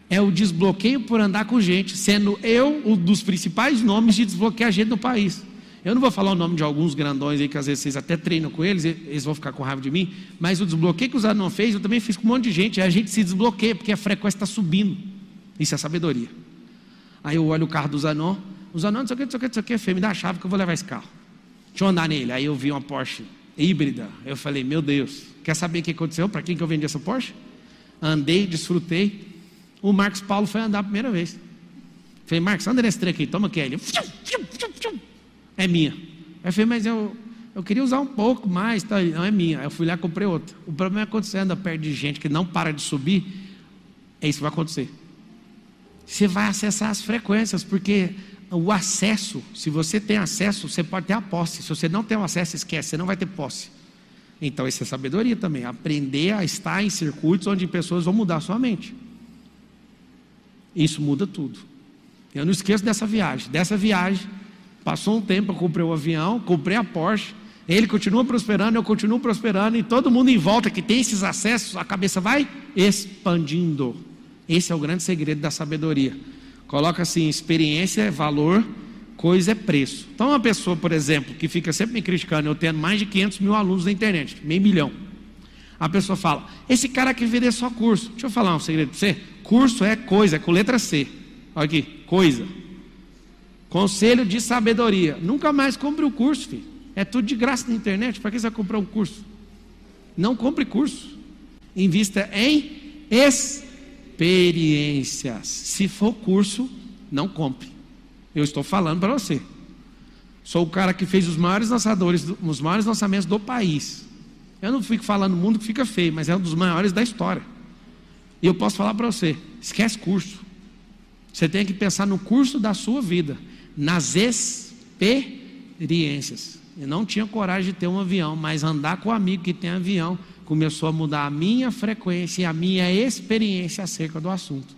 É o desbloqueio por andar com gente, sendo eu um dos principais nomes de desbloquear gente no país. Eu não vou falar o nome de alguns grandões aí, que às vezes vocês até treinam com eles, eles vão ficar com raiva de mim, mas o desbloqueio que o Zanon fez, eu também fiz com um monte de gente, aí a gente se desbloqueia, porque a frequência está subindo. Isso é sabedoria. Aí eu olho o carro do Zanon, o Zanon, não sei o que, não sei o que, não sei o que, Fê, me dá a chave que eu vou levar esse carro. Deixa eu andar nele. Aí eu vi uma Porsche híbrida, eu falei, meu Deus, quer saber o que aconteceu? Para quem que eu vendi essa Porsche? Andei, desfrutei. O Marcos Paulo foi andar a primeira vez. Falei, Marcos, anda nesse trem aqui, toma aqui. Ele, é minha. Aí eu falei, mas eu, eu queria usar um pouco mais, tá? não é minha. Aí eu fui lá e comprei outra. O problema é quando você anda perto de gente que não para de subir, é isso que vai acontecer. Você vai acessar as frequências, porque o acesso, se você tem acesso, você pode ter a posse. Se você não tem o acesso, esquece, você não vai ter posse. Então, isso é sabedoria também. Aprender a estar em circuitos onde pessoas vão mudar a sua mente. Isso muda tudo. Eu não esqueço dessa viagem. Dessa viagem, passou um tempo, eu comprei o avião, comprei a Porsche. Ele continua prosperando, eu continuo prosperando, e todo mundo em volta que tem esses acessos, a cabeça vai expandindo. Esse é o grande segredo da sabedoria. Coloca assim: experiência é valor, coisa é preço. Então, uma pessoa, por exemplo, que fica sempre me criticando, eu tendo mais de 500 mil alunos na internet, meio milhão. A pessoa fala: esse cara aqui vender só curso. Deixa eu falar um segredo para você: curso é coisa, é com letra C. Olha aqui, coisa. Conselho de sabedoria: nunca mais compre o curso, filho. É tudo de graça na internet. Para que você vai comprar um curso? Não compre curso. Invista em experiências. Se for curso, não compre. Eu estou falando para você. Sou o cara que fez os maiores lançadores, os maiores lançamentos do país. Eu não fico falando no mundo que fica feio, mas é um dos maiores da história. E eu posso falar para você: esquece curso. Você tem que pensar no curso da sua vida, nas experiências. Eu não tinha coragem de ter um avião, mas andar com um amigo que tem avião começou a mudar a minha frequência e a minha experiência acerca do assunto.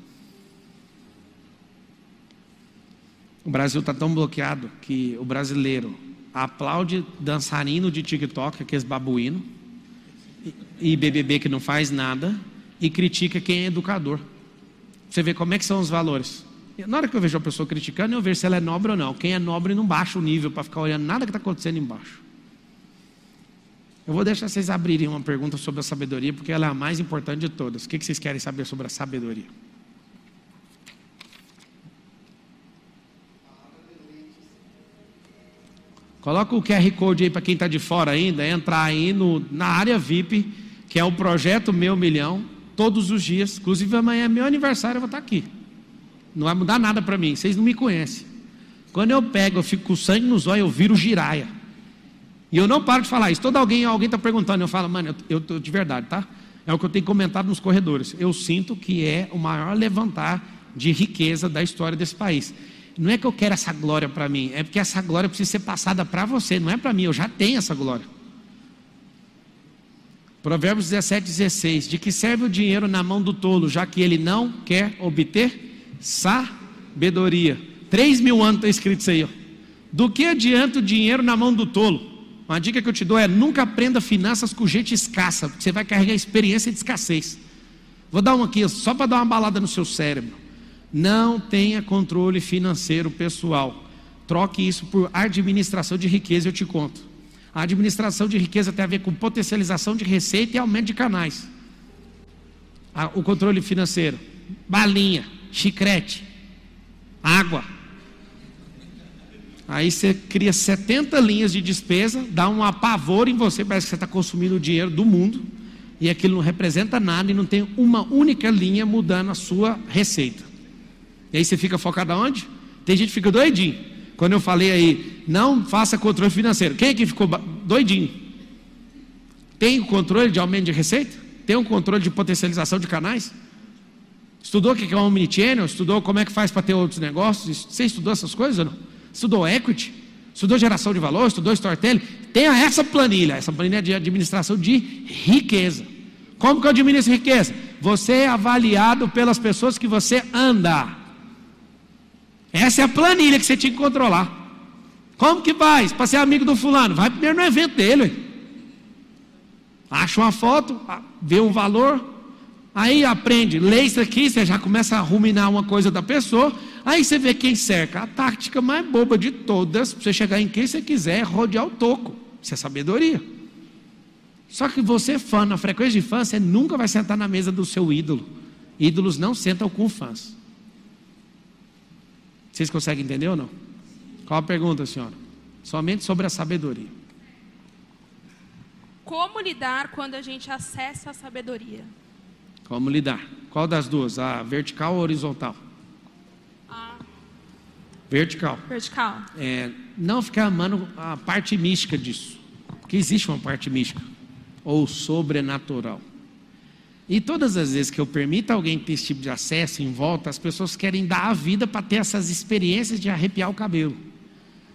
O Brasil está tão bloqueado que o brasileiro aplaude dançarino de TikTok, aqueles babuíno, e BBB que não faz nada, e critica quem é educador. Você vê como é que são os valores. Na hora que eu vejo a pessoa criticando, eu vejo se ela é nobre ou não. Quem é nobre não baixa o nível para ficar olhando nada que está acontecendo embaixo. Eu vou deixar vocês abrirem uma pergunta sobre a sabedoria, porque ela é a mais importante de todas. O que vocês querem saber sobre a sabedoria? Coloca o QR Code aí para quem está de fora ainda, entrar aí no, na área VIP, que é o projeto Meu Milhão, todos os dias. Inclusive amanhã é meu aniversário, eu vou estar aqui. Não vai mudar nada para mim, vocês não me conhecem. Quando eu pego, eu fico com sangue nos olhos, eu viro giraia. E eu não paro de falar isso. Todo alguém, alguém está perguntando, eu falo, mano, eu estou de verdade, tá? É o que eu tenho comentado nos corredores. Eu sinto que é o maior levantar de riqueza da história desse país. Não é que eu quero essa glória para mim, é porque essa glória precisa ser passada para você, não é para mim, eu já tenho essa glória. Provérbios 17, 16: De que serve o dinheiro na mão do tolo, já que ele não quer obter sabedoria? Três mil anos está escrito isso aí. Ó. Do que adianta o dinheiro na mão do tolo? Uma dica que eu te dou é: nunca aprenda finanças com gente escassa, porque você vai carregar experiência de escassez. Vou dar uma aqui, só para dar uma balada no seu cérebro. Não tenha controle financeiro pessoal. Troque isso por administração de riqueza, eu te conto. A administração de riqueza tem a ver com potencialização de receita e aumento de canais. O controle financeiro, balinha, chicrete, água, Aí você cria 70 linhas de despesa, dá um apavor em você, parece que você está consumindo o dinheiro do mundo, e aquilo não representa nada e não tem uma única linha mudando a sua receita. E aí você fica focado aonde? Tem gente que fica doidinho. Quando eu falei aí, não faça controle financeiro. Quem aqui ficou ba- doidinho? Tem o controle de aumento de receita? Tem o controle de potencialização de canais? Estudou o que é um omnichannel? Estudou como é que faz para ter outros negócios? Você estudou essas coisas ou não? Estudou equity? Estudou geração de valor? Estudou storytelling? Tenha essa planilha. Essa planilha é de administração de riqueza. Como que eu administro riqueza? Você é avaliado pelas pessoas que você anda. Essa é a planilha que você tinha que controlar. Como que faz para ser amigo do fulano? Vai primeiro no evento dele. Acha uma foto, vê um valor, aí aprende, lê isso aqui, você já começa a ruminar uma coisa da pessoa, aí você vê quem cerca. A tática mais boba de todas, para você chegar em quem você quiser, é rodear o toco. Isso é sabedoria. Só que você, fã, na frequência de fã, você nunca vai sentar na mesa do seu ídolo. Ídolos não sentam com fãs. Vocês conseguem entender ou não? Qual a pergunta, senhora? Somente sobre a sabedoria. Como lidar quando a gente acessa a sabedoria? Como lidar? Qual das duas? A vertical ou horizontal? Vertical. vertical. É, não ficar amando a parte mística disso. Porque existe uma parte mística. Ou sobrenatural. E todas as vezes que eu permito alguém ter esse tipo de acesso em volta, as pessoas querem dar a vida para ter essas experiências de arrepiar o cabelo.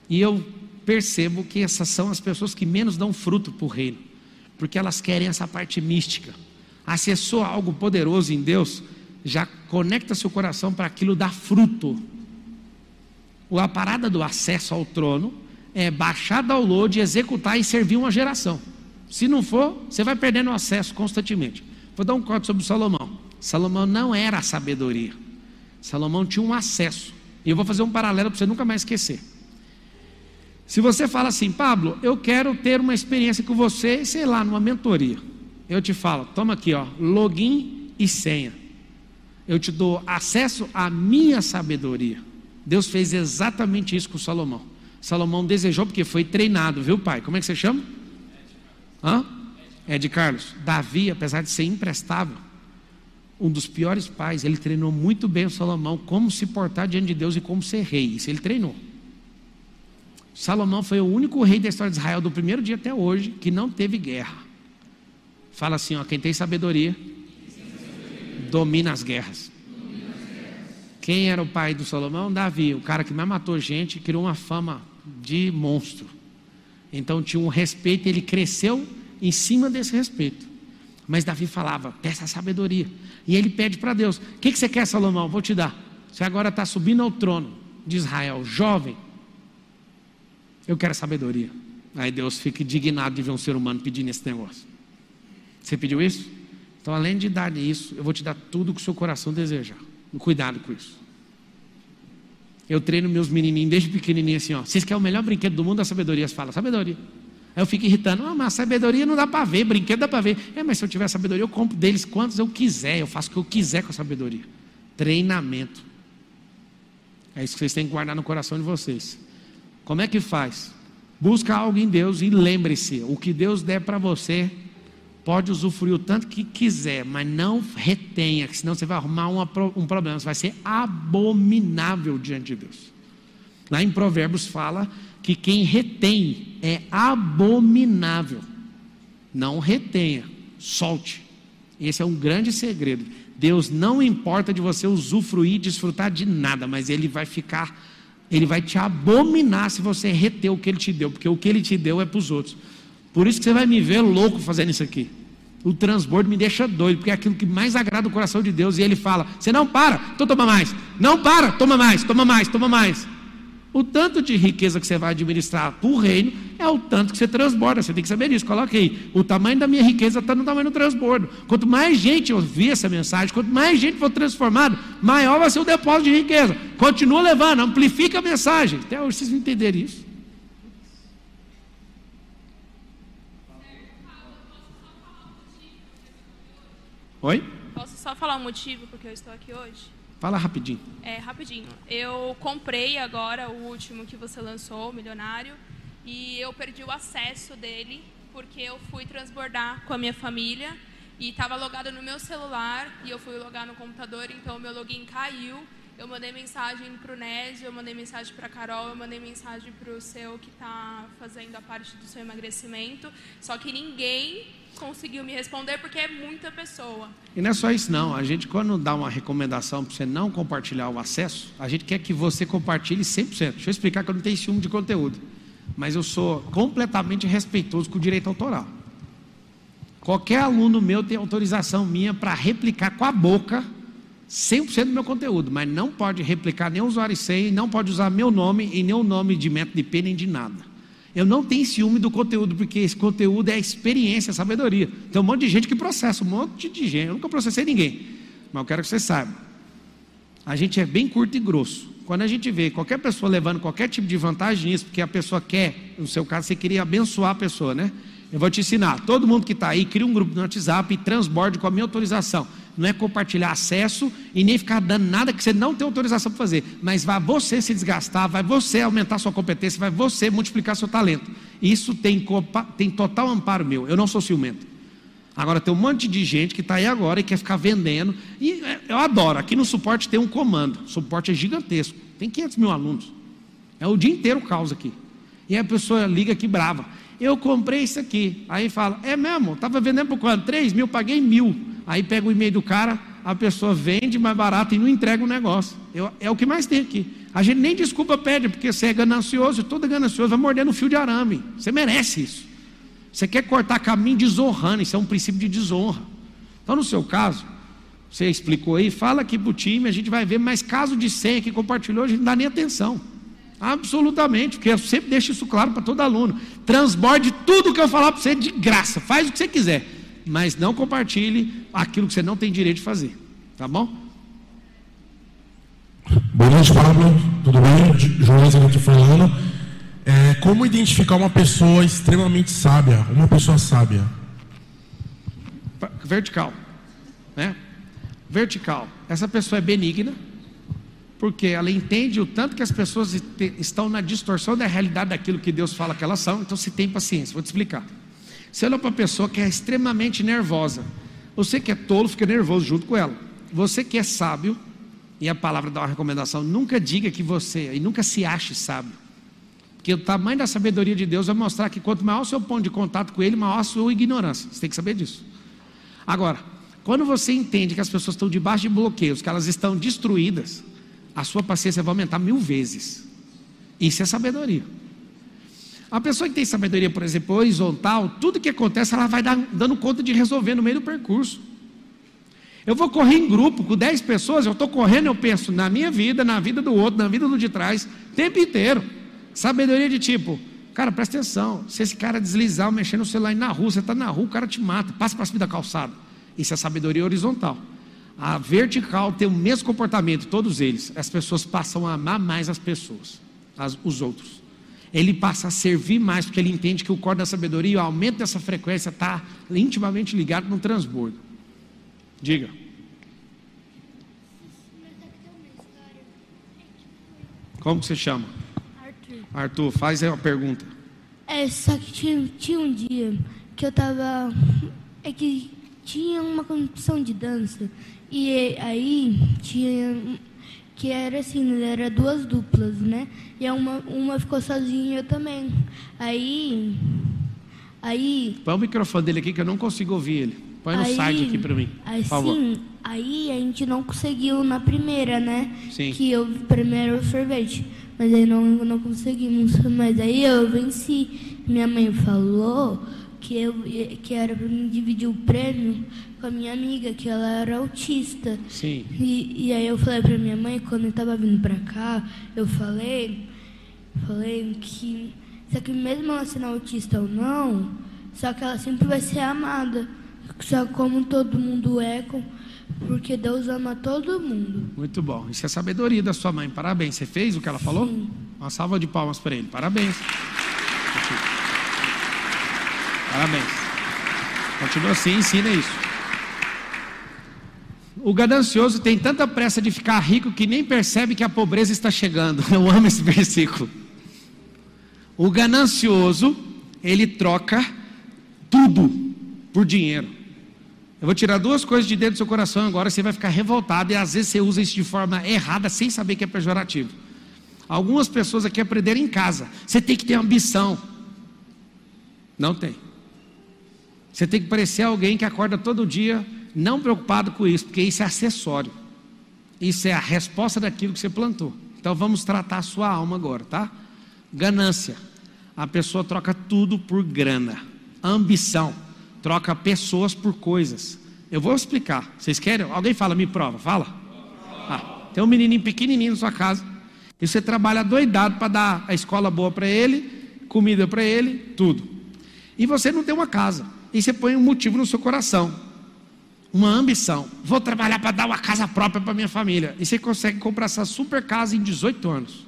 E eu percebo que essas são as pessoas que menos dão fruto para o reino. Porque elas querem essa parte mística. Acessou algo poderoso em Deus, já conecta seu coração para aquilo dar fruto. A parada do acesso ao trono é baixar download, executar e servir uma geração. Se não for, você vai perdendo o acesso constantemente. Vou dar um corte sobre Salomão. Salomão não era sabedoria. Salomão tinha um acesso. E eu vou fazer um paralelo para você nunca mais esquecer. Se você fala assim, Pablo, eu quero ter uma experiência com você, sei lá, numa mentoria. Eu te falo, toma aqui, ó, login e senha. Eu te dou acesso à minha sabedoria. Deus fez exatamente isso com Salomão. Salomão desejou porque foi treinado, viu, pai? Como é que você chama? Hã? Ed Carlos. Davi, apesar de ser imprestável, um dos piores pais, ele treinou muito bem o Salomão como se portar diante de Deus e como ser rei. Isso ele treinou. Salomão foi o único rei da história de Israel do primeiro dia até hoje que não teve guerra. Fala assim, ó, quem tem sabedoria domina as guerras. Quem era o pai do Salomão? Davi, o cara que mais matou gente, criou uma fama de monstro. Então tinha um respeito, ele cresceu em cima desse respeito. Mas Davi falava, peça sabedoria. E ele pede para Deus: O que, que você quer, Salomão? Vou te dar. Você agora está subindo ao trono de Israel, jovem. Eu quero sabedoria. Aí Deus fica indignado de ver um ser humano pedindo esse negócio. Você pediu isso? Então, além de dar isso, eu vou te dar tudo que o seu coração desejar. Cuidado com isso. Eu treino meus menininhos desde pequenininho assim, ó. Vocês querem o melhor brinquedo do mundo? A sabedoria. Falam, sabedoria. Aí eu fico irritando. Ah, mas sabedoria não dá para ver, brinquedo dá para ver. É, mas se eu tiver sabedoria, eu compro deles quantos eu quiser. Eu faço o que eu quiser com a sabedoria. Treinamento. É isso que vocês têm que guardar no coração de vocês. Como é que faz? Busca algo em Deus e lembre-se: o que Deus der para você, pode usufruir o tanto que quiser, mas não retenha, senão você vai arrumar um problema. Você vai ser abominável diante de Deus. Lá em Provérbios fala que quem retém é abominável. Não retenha, solte. Esse é um grande segredo. Deus não importa de você usufruir, desfrutar de nada, mas Ele vai ficar, Ele vai te abominar se você reter o que Ele te deu, porque o que Ele te deu é para os outros. Por isso que você vai me ver louco fazendo isso aqui. O transbordo me deixa doido, porque é aquilo que mais agrada o coração de Deus. E Ele fala: Você não para, então toma mais. Não para, toma mais, toma mais, toma mais. O tanto de riqueza que você vai administrar para o reino é o tanto que você transborda. Você tem que saber disso. Coloque aí. O tamanho da minha riqueza está no tamanho do transbordo. Quanto mais gente ouvir essa mensagem, quanto mais gente for transformado, maior vai ser o depósito de riqueza. Continua levando, amplifica a mensagem. Até hoje vocês entenderem isso. Oi? Posso só falar um motivo porque eu estou aqui hoje? Fala rapidinho. É, rapidinho. Eu comprei agora o último que você lançou, o Milionário, e eu perdi o acesso dele porque eu fui transbordar com a minha família e estava logado no meu celular e eu fui logar no computador, então o meu login caiu Eu mandei mensagem pro Nésio, eu mandei mensagem pra Carol, eu mandei mensagem pro seu que tá fazendo a parte do seu emagrecimento. Só que ninguém conseguiu me responder porque é muita pessoa. E não é só isso não, a gente quando dá uma recomendação para você não compartilhar o acesso, a gente quer que você compartilhe 100%. Deixa eu explicar que eu não tenho ciúme de conteúdo, mas eu sou completamente respeitoso com o direito autoral. Qualquer aluno meu tem autorização minha para replicar com a boca 100% do meu conteúdo, mas não pode replicar nem usuário e senha, não pode usar meu nome e nem o nome de método de P nem de nada. Eu não tenho ciúme do conteúdo, porque esse conteúdo é experiência, a sabedoria. Tem um monte de gente que processa, um monte de gente. Eu nunca processei ninguém, mas eu quero que você saiba. A gente é bem curto e grosso. Quando a gente vê qualquer pessoa levando qualquer tipo de vantagem nisso, porque a pessoa quer, no seu caso, você queria abençoar a pessoa, né? Eu vou te ensinar. Todo mundo que está aí, cria um grupo no WhatsApp e transborde com a minha autorização. Não é compartilhar acesso e nem ficar dando nada que você não tem autorização para fazer. Mas vai você se desgastar, vai você aumentar sua competência, vai você multiplicar seu talento. Isso tem, tem total amparo meu. Eu não sou ciumento. Agora tem um monte de gente que está aí agora e quer ficar vendendo. E é, eu adoro. Aqui no suporte tem um comando. O suporte é gigantesco. Tem 500 mil alunos. É o dia inteiro causa aqui. E a pessoa liga aqui brava eu comprei isso aqui. Aí fala, é mesmo? Estava vendendo por quanto? 3 mil, paguei mil. Aí pega o e-mail do cara, a pessoa vende mais barato e não entrega o negócio. Eu, é o que mais tem aqui. A gente nem desculpa pede, porque você é ganancioso, todo ganancioso vai mordendo fio de arame. Você merece isso. Você quer cortar caminho desonrando, isso é um princípio de desonra. Então, no seu caso, você explicou aí, fala aqui para o time, a gente vai ver, mas caso de senha que compartilhou, a gente não dá nem atenção. Absolutamente, porque eu sempre deixo isso claro para todo aluno. Transborde tudo que eu falar para você de graça, faz o que você quiser, mas não compartilhe aquilo que você não tem direito de fazer, tá bom? Boa noite, Pablo. Tudo bem? João aqui falando. É, como identificar uma pessoa extremamente sábia, uma pessoa sábia? Vertical, né? Vertical. Essa pessoa é benigna, porque ela entende o tanto que as pessoas estão na distorção da realidade daquilo que Deus fala que elas são, então se tem paciência, vou te explicar. Você olha para uma pessoa que é extremamente nervosa, você que é tolo fica nervoso junto com ela. Você que é sábio, e a palavra dá uma recomendação, nunca diga que você, e nunca se ache sábio. Porque o tamanho da sabedoria de Deus vai mostrar que quanto maior o seu ponto de contato com Ele, maior a sua ignorância. Você tem que saber disso. Agora, quando você entende que as pessoas estão debaixo de bloqueios, que elas estão destruídas, a sua paciência vai aumentar mil vezes. Isso é sabedoria. A pessoa que tem sabedoria, por exemplo, horizontal, tudo que acontece, ela vai dar, dando conta de resolver no meio do percurso. Eu vou correr em grupo com 10 pessoas, eu estou correndo, eu penso na minha vida, na vida do outro, na vida do de trás, tempo inteiro. Sabedoria de tipo, cara, presta atenção, se esse cara deslizar, mexer no celular na rua, você está na rua, o cara te mata, passa para cima da calçada. Isso é sabedoria horizontal. A vertical tem o mesmo comportamento, todos eles. As pessoas passam a amar mais as pessoas, as, os outros. Ele passa a servir mais, porque ele entende que o corpo da sabedoria, o aumento dessa frequência, está intimamente ligado no transbordo. Diga. Como que você chama? Arthur. Arthur, faz aí uma pergunta. É, só que tinha, tinha um dia que eu tava. É que tinha uma competição de dança e aí tinha que era assim, era duas duplas, né? E uma, uma ficou sozinha e eu também. Aí. Aí. Põe o microfone dele aqui que eu não consigo ouvir ele. Põe no aí, site aqui para mim. Por favor. aí a gente não conseguiu na primeira, né? Sim. Que eu primeiro o sorvete. Mas aí não, não conseguimos. Mas aí eu venci. Minha mãe falou que, eu, que era para mim dividir o prêmio com a minha amiga, que ela era autista. Sim. E, e aí eu falei para minha mãe, quando eu estava vindo para cá, eu falei, falei que, só que mesmo ela sendo autista ou não, só que ela sempre vai ser amada. Só como todo mundo é, porque Deus ama todo mundo. Muito bom. Isso é sabedoria da sua mãe. Parabéns. Você fez o que ela falou? Sim. Uma salva de palmas para ele. Parabéns. Parabéns. Continua assim, ensina isso. O ganancioso tem tanta pressa de ficar rico que nem percebe que a pobreza está chegando. Eu amo esse versículo. O ganancioso, ele troca tudo por dinheiro. Eu vou tirar duas coisas de dentro do seu coração agora, você vai ficar revoltado e às vezes você usa isso de forma errada sem saber que é pejorativo. Algumas pessoas aqui aprenderam em casa. Você tem que ter ambição. Não tem. Você tem que parecer alguém que acorda todo dia não preocupado com isso, porque isso é acessório. Isso é a resposta daquilo que você plantou. Então vamos tratar a sua alma agora, tá? Ganância. A pessoa troca tudo por grana. Ambição. Troca pessoas por coisas. Eu vou explicar. Vocês querem? Alguém fala, me prova. Fala. Ah, tem um menininho pequenininho na sua casa. E você trabalha doidado para dar a escola boa para ele, comida para ele, tudo. E você não tem uma casa. E você põe um motivo no seu coração. Uma ambição. Vou trabalhar para dar uma casa própria para minha família. E você consegue comprar essa super casa em 18 anos.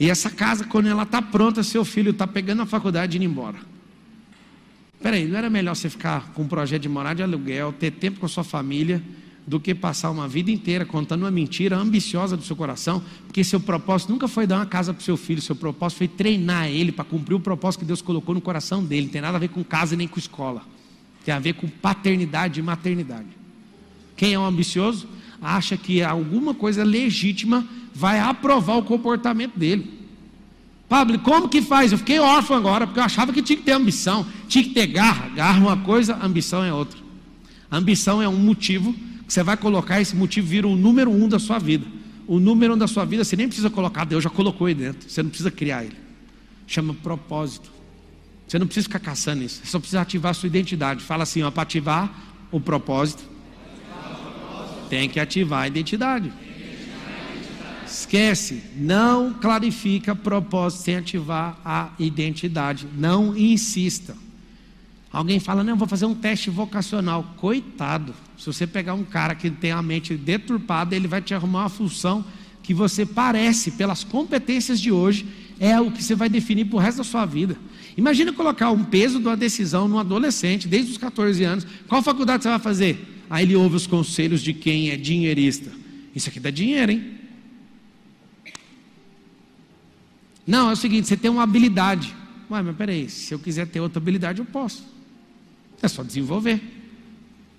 E essa casa, quando ela está pronta, seu filho está pegando a faculdade e indo embora. Peraí, não era melhor você ficar com um projeto de morar de aluguel, ter tempo com a sua família, do que passar uma vida inteira contando uma mentira ambiciosa do seu coração, porque seu propósito nunca foi dar uma casa para o seu filho, seu propósito foi treinar ele para cumprir o propósito que Deus colocou no coração dele. Não tem nada a ver com casa nem com escola, tem a ver com paternidade e maternidade. Quem é um ambicioso acha que alguma coisa legítima vai aprovar o comportamento dele. Pablo, como que faz? Eu fiquei órfão agora, porque eu achava que tinha que ter ambição, tinha que ter garra. Garra é uma coisa, ambição é outra. ambição é um motivo você vai colocar, esse motivo vira o número um da sua vida. O número um da sua vida você nem precisa colocar, Deus já colocou aí dentro. Você não precisa criar ele. Chama propósito. Você não precisa ficar caçando isso. Você só precisa ativar a sua identidade. Fala assim, ó, para ativar o propósito, tem que ativar a identidade. Esquece, não clarifica propósito sem ativar a identidade. Não insista. Alguém fala, não, vou fazer um teste vocacional. Coitado, se você pegar um cara que tem a mente deturpada, ele vai te arrumar uma função que você parece, pelas competências de hoje, é o que você vai definir para o resto da sua vida. Imagina colocar um peso de uma decisão num adolescente, desde os 14 anos. Qual faculdade você vai fazer? Aí ele ouve os conselhos de quem é dinheirista. Isso aqui dá dinheiro, hein? Não, é o seguinte: você tem uma habilidade. Ué, mas peraí, se eu quiser ter outra habilidade, eu posso. É só desenvolver.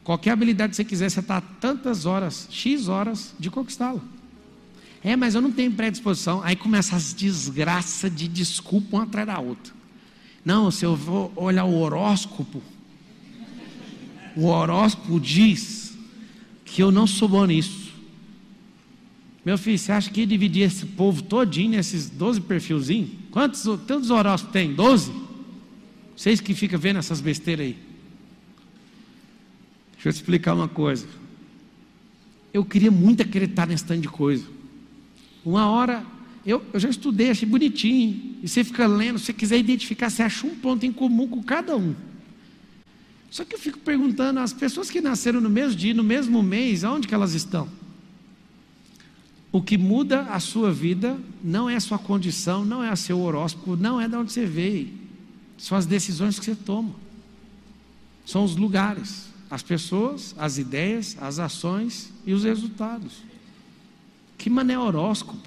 Qualquer habilidade que você quiser, você está tantas horas, X horas, de conquistá-la. É, mas eu não tenho predisposição. Aí começa as desgraças de desculpa uma atrás da outra. Não, se eu vou olhar o horóscopo, o horóscopo diz que eu não sou bom nisso. Meu filho, você acha que dividir esse povo todinho nesses 12 perfilzinhos? Quantos tantos horóscopos tem? 12? Vocês que ficam vendo essas besteiras aí. Deixa eu te explicar uma coisa. Eu queria muito acreditar nesse tanto de coisa. Uma hora, eu, eu já estudei, achei bonitinho. E você fica lendo, se você quiser identificar, você acha um ponto em comum com cada um. Só que eu fico perguntando, as pessoas que nasceram no mesmo dia, no mesmo mês, aonde que elas estão? O que muda a sua vida não é a sua condição, não é o seu horóscopo, não é de onde você veio. São as decisões que você toma. São os lugares, as pessoas, as ideias, as ações e os resultados. Que mané horóscopo.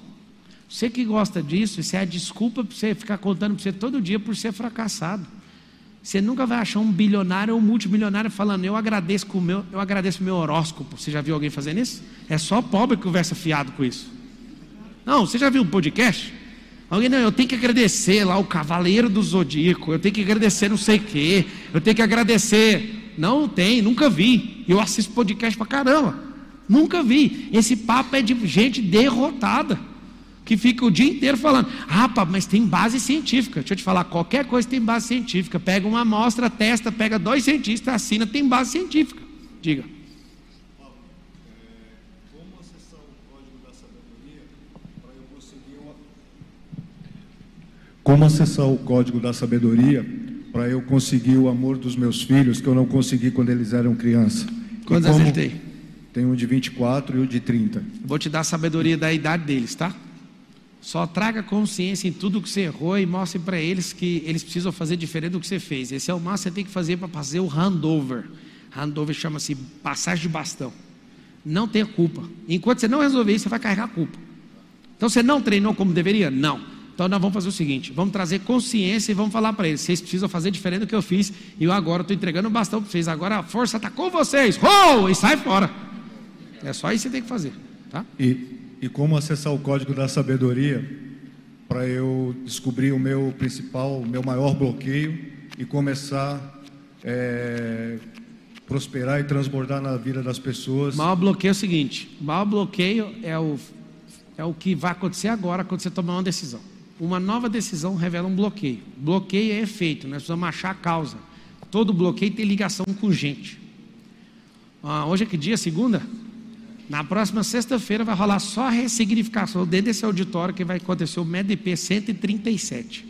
Você que gosta disso, isso é a desculpa para você ficar contando para você todo dia por ser fracassado. Você nunca vai achar um bilionário ou um multimilionário falando, eu agradeço o meu, eu agradeço meu horóscopo. Você já viu alguém fazendo isso? É só pobre que conversa fiado com isso. Não, você já viu um podcast? Alguém, não, eu tenho que agradecer lá o Cavaleiro do Zodíaco, eu tenho que agradecer não sei o quê, eu tenho que agradecer. Não tem, nunca vi. Eu assisto podcast pra caramba. Nunca vi. Esse papo é de gente derrotada que fica o dia inteiro falando, ah, mas tem base científica. Deixa eu te falar, qualquer coisa tem base científica. Pega uma amostra, testa, pega dois cientistas, assina, tem base científica. Diga. Como acessar o código da sabedoria para eu conseguir o amor dos meus filhos que eu não consegui quando eles eram criança? Quantos anos ele tem? Tem um de 24 e o um de 30. Vou te dar a sabedoria da idade deles, tá? Só traga consciência em tudo que você errou e mostre para eles que eles precisam fazer diferente do que você fez. Esse é o máximo que você tem que fazer para fazer o handover. Handover chama-se passagem de bastão. Não tenha culpa. Enquanto você não resolver isso, você vai carregar a culpa. Então você não treinou como deveria? Não. Então nós vamos fazer o seguinte: vamos trazer consciência e vamos falar para eles. Vocês precisam fazer diferente do que eu fiz. E eu agora estou entregando o bastão para vocês. Agora a força está com vocês. Oh! E sai fora. É só isso que você tem que fazer. Tá? E, e como acessar o código da sabedoria para eu descobrir o meu principal, o meu maior bloqueio e começar é, prosperar e transbordar na vida das pessoas. O maior bloqueio é o seguinte: o maior bloqueio é o, é o que vai acontecer agora quando você tomar uma decisão. Uma nova decisão revela um bloqueio. Bloqueio é efeito, nós precisamos achar a causa. Todo bloqueio tem ligação com gente. Ah, hoje é que dia? Segunda? Na próxima sexta-feira vai rolar só a ressignificação dentro desse auditório que vai acontecer o MEDP 137.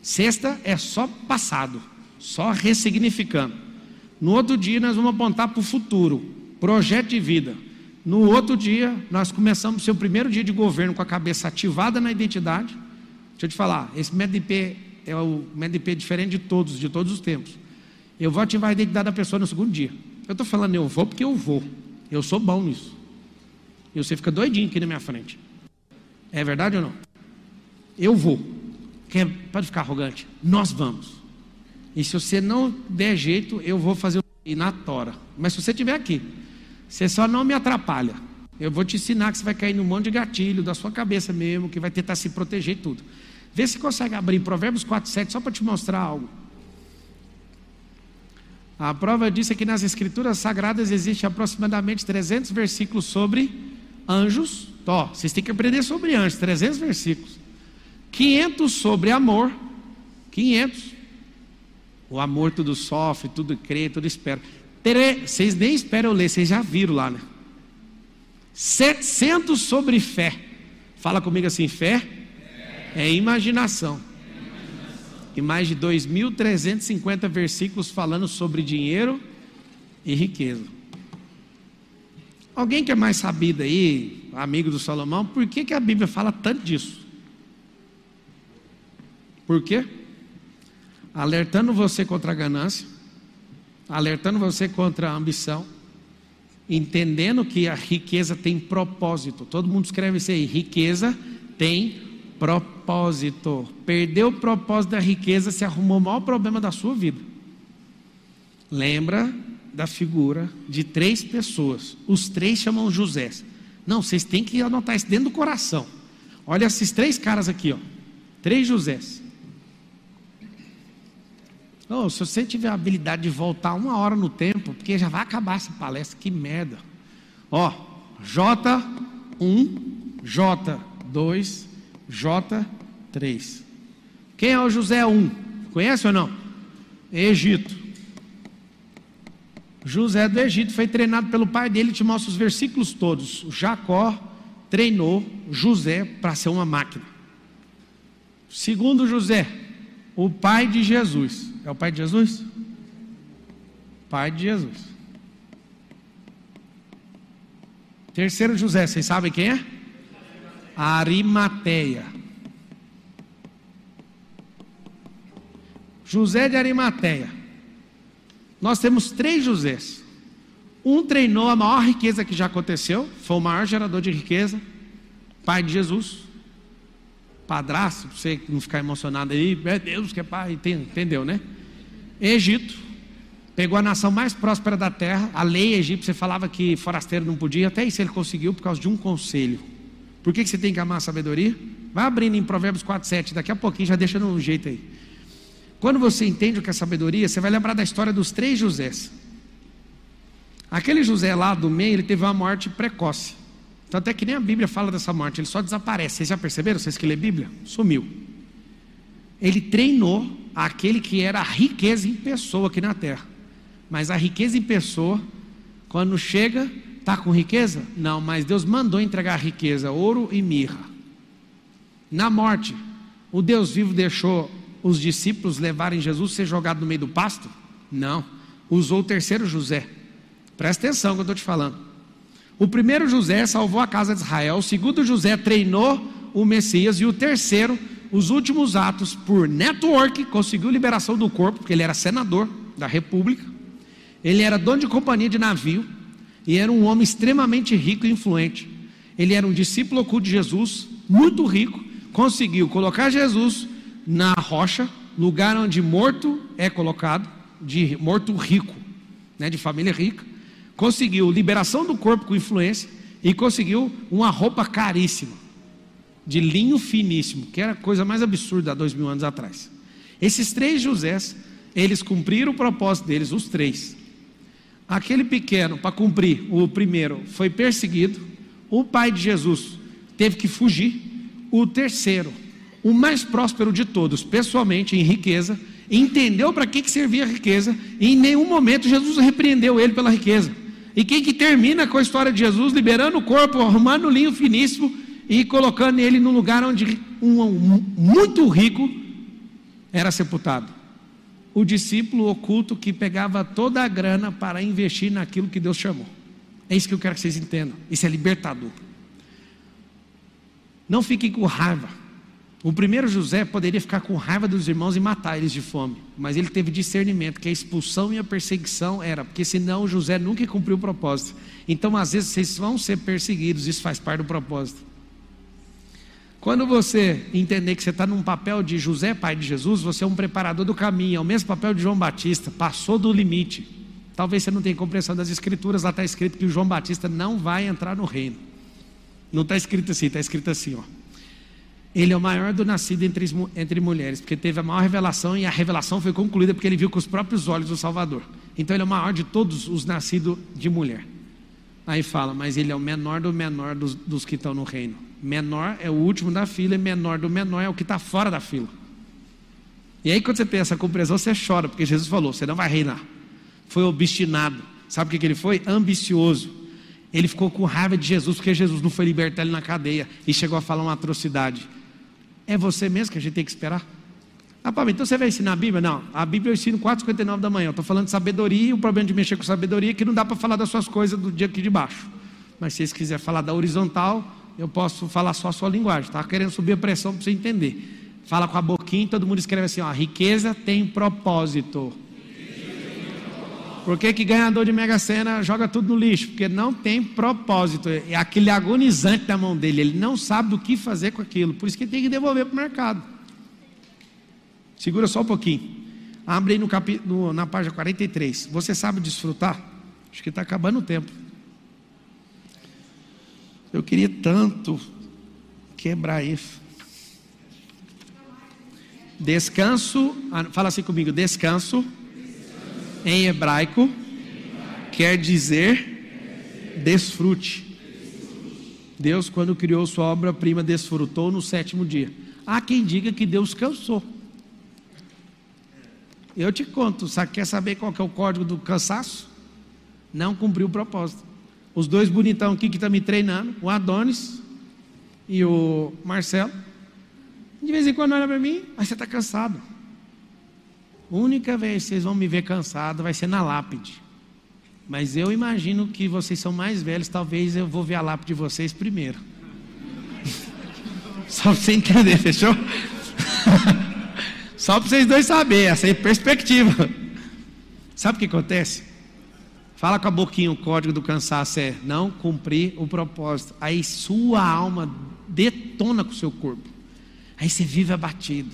Sexta é só passado, só ressignificando. No outro dia nós vamos apontar para o futuro, projeto de vida. No outro dia nós começamos o seu primeiro dia de governo com a cabeça ativada na identidade. Deixa eu te falar, esse MEDP é o MEDP diferente de todos, de todos os tempos. Eu vou ativar a identidade da pessoa no segundo dia. Eu estou falando eu vou porque eu vou. Eu sou bom nisso. E você fica doidinho aqui na minha frente. É verdade ou não? Eu vou. Quer, pode ficar arrogante. Nós vamos. E se você não der jeito, eu vou fazer o na tora. Mas se você estiver aqui, você só não me atrapalha. Eu vou te ensinar que você vai cair num monte de gatilho da sua cabeça mesmo, que vai tentar se proteger e tudo. Vê se consegue abrir Provérbios 4, 7, só para te mostrar algo. A prova disso é que nas escrituras sagradas existe aproximadamente 300 versículos sobre anjos. Ó, vocês têm que aprender sobre anjos, 300 versículos. 500 sobre amor. 500. O amor tudo sofre, tudo crê, tudo espera. Vocês nem esperam eu ler, vocês já viram lá, né? 700 sobre fé. Fala comigo assim: fé é imaginação. E mais de 2.350 versículos falando sobre dinheiro e riqueza. Alguém que é mais sabido aí, amigo do Salomão, por que, que a Bíblia fala tanto disso? Por quê? Alertando você contra a ganância, alertando você contra a ambição, entendendo que a riqueza tem propósito. Todo mundo escreve isso aí: riqueza tem propósito. Perdeu o propósito da riqueza, se arrumou o maior problema da sua vida. Lembra da figura de três pessoas. Os três chamam José. Não, vocês têm que anotar isso dentro do coração. Olha esses três caras aqui, ó. Três Josés. Oh, se você tiver a habilidade de voltar uma hora no tempo, porque já vai acabar essa palestra, que merda. Ó, J1, J2, J3. Quem é o José 1? Conhece ou não? Egito. José do Egito foi treinado pelo pai dele, te mostra os versículos todos. Jacó treinou José para ser uma máquina. Segundo José, o pai de Jesus. É o pai de Jesus? Pai de Jesus. Terceiro José, vocês sabem quem é? Arimateia. José de Arimateia. Nós temos três Josés. Um treinou a maior riqueza que já aconteceu, foi o maior gerador de riqueza, pai de Jesus. Padrasto, para você não ficar emocionado aí, é Deus que é pai, entendeu, né? Egito, pegou a nação mais próspera da terra, a lei egípcia falava que forasteiro não podia, até isso ele conseguiu por causa de um conselho. Por que, que você tem que amar a sabedoria? Vai abrindo em Provérbios 4, 7, daqui a pouquinho já deixa no jeito aí. Quando você entende o que é sabedoria, você vai lembrar da história dos três Josés. Aquele José lá do meio, ele teve uma morte precoce. Tanto é que nem a Bíblia fala dessa morte, ele só desaparece. Vocês já perceberam? Vocês que lê Bíblia? Sumiu. Ele treinou aquele que era a riqueza em pessoa aqui na terra. Mas a riqueza em pessoa, quando chega, está com riqueza? Não, mas Deus mandou entregar riqueza, ouro e mirra. Na morte, o Deus vivo deixou os discípulos levarem Jesus ser jogado no meio do pasto? Não. Usou o terceiro José. Presta atenção que eu estou te falando. O primeiro José salvou a casa de Israel, o segundo José treinou o Messias, e o terceiro, os últimos atos, por network, conseguiu liberação do corpo, porque ele era senador da República, ele era dono de companhia de navio, e era um homem extremamente rico e influente. Ele era um discípulo oculto de Jesus, muito rico, conseguiu colocar Jesus na rocha, lugar onde morto é colocado, de morto rico, né, de família rica, conseguiu liberação do corpo com influência e conseguiu uma roupa caríssima, de linho finíssimo, que era a coisa mais absurda há dois mil anos atrás. Esses três Josés, eles cumpriram o propósito deles, os três. Aquele pequeno, para cumprir, o primeiro foi perseguido, o pai de Jesus teve que fugir, o terceiro, o mais próspero de todos, pessoalmente, em riqueza, entendeu para que, que servia a riqueza, e em nenhum momento Jesus repreendeu ele pela riqueza. E quem que termina com a história de Jesus, liberando o corpo, arrumando o linho finíssimo e colocando ele no lugar onde um, um muito rico era sepultado? O discípulo oculto que pegava toda a grana para investir naquilo que Deus chamou. É isso que eu quero que vocês entendam. Isso é libertador. Não fiquem com raiva. O primeiro José poderia ficar com raiva dos irmãos e matar eles de fome, mas ele teve discernimento que a expulsão e a perseguição era, porque senão José nunca cumpriu o propósito. Então, às vezes, vocês vão ser perseguidos, isso faz parte do propósito. Quando você entender que você está num papel de José, pai de Jesus, você é um preparador do caminho, é o mesmo papel de João Batista, passou do limite. Talvez você não tenha compreensão das escrituras, lá está escrito que o João Batista não vai entrar no reino. Não está escrito assim, está escrito assim, ó. Ele é o maior do nascido entre, entre mulheres, porque teve a maior revelação e a revelação foi concluída porque ele viu com os próprios olhos o Salvador. Então ele é o maior de todos os nascidos de mulher. Aí fala, mas ele é o menor do menor dos, dos que estão no reino. Menor é o último da fila e menor do menor é o que está fora da fila. E aí quando você tem essa compreensão, você chora, porque Jesus falou, você não vai reinar. Foi obstinado. Sabe o que, que ele foi? Ambicioso. Ele ficou com raiva de Jesus, porque Jesus não foi libertar ele na cadeia e chegou a falar uma atrocidade. É você mesmo que a gente tem que esperar? Ah, Pablo, então você vai ensinar a Bíblia? Não, a Bíblia eu ensino 4h59 da manhã. Eu estou falando de sabedoria e o problema de mexer com sabedoria é que não dá para falar das suas coisas do dia aqui de baixo. Mas se vocês quiserem falar da horizontal, eu posso falar só a sua linguagem. Está querendo subir a pressão para você entender. Fala com a boquinha todo mundo escreve assim: ó, riqueza tem propósito. Por que, que ganhador de Mega Sena joga tudo no lixo? Porque não tem propósito. É aquele agonizante da mão dele. Ele não sabe o que fazer com aquilo. Por isso que ele tem que devolver para o mercado. Segura só um pouquinho. Abre aí no capi, no, na página 43. Você sabe desfrutar? Acho que está acabando o tempo. Eu queria tanto quebrar isso. Descanso, ah, fala assim comigo: descanso em hebraico quer dizer desfrute. Deus, quando criou sua obra-prima, desfrutou no sétimo dia. Há quem diga que Deus cansou. Eu te conto, sabe, quer saber qual que é o código do cansaço? Não cumpriu o propósito. Os dois bonitão aqui que estão tá me treinando, o Adonis e o Marcelo, de vez em quando olha para mim, mas você está cansado. Única vez que vocês vão me ver cansado vai ser na lápide. Mas eu imagino que vocês são mais velhos, talvez eu vou ver a lápide de vocês primeiro. Só para você entender, fechou? Só para vocês dois saberem, essa é a perspectiva. Sabe o que acontece? Fala com a boquinha, o código do cansaço é não cumprir o propósito. Aí sua alma detona com o seu corpo. Aí você vive abatido.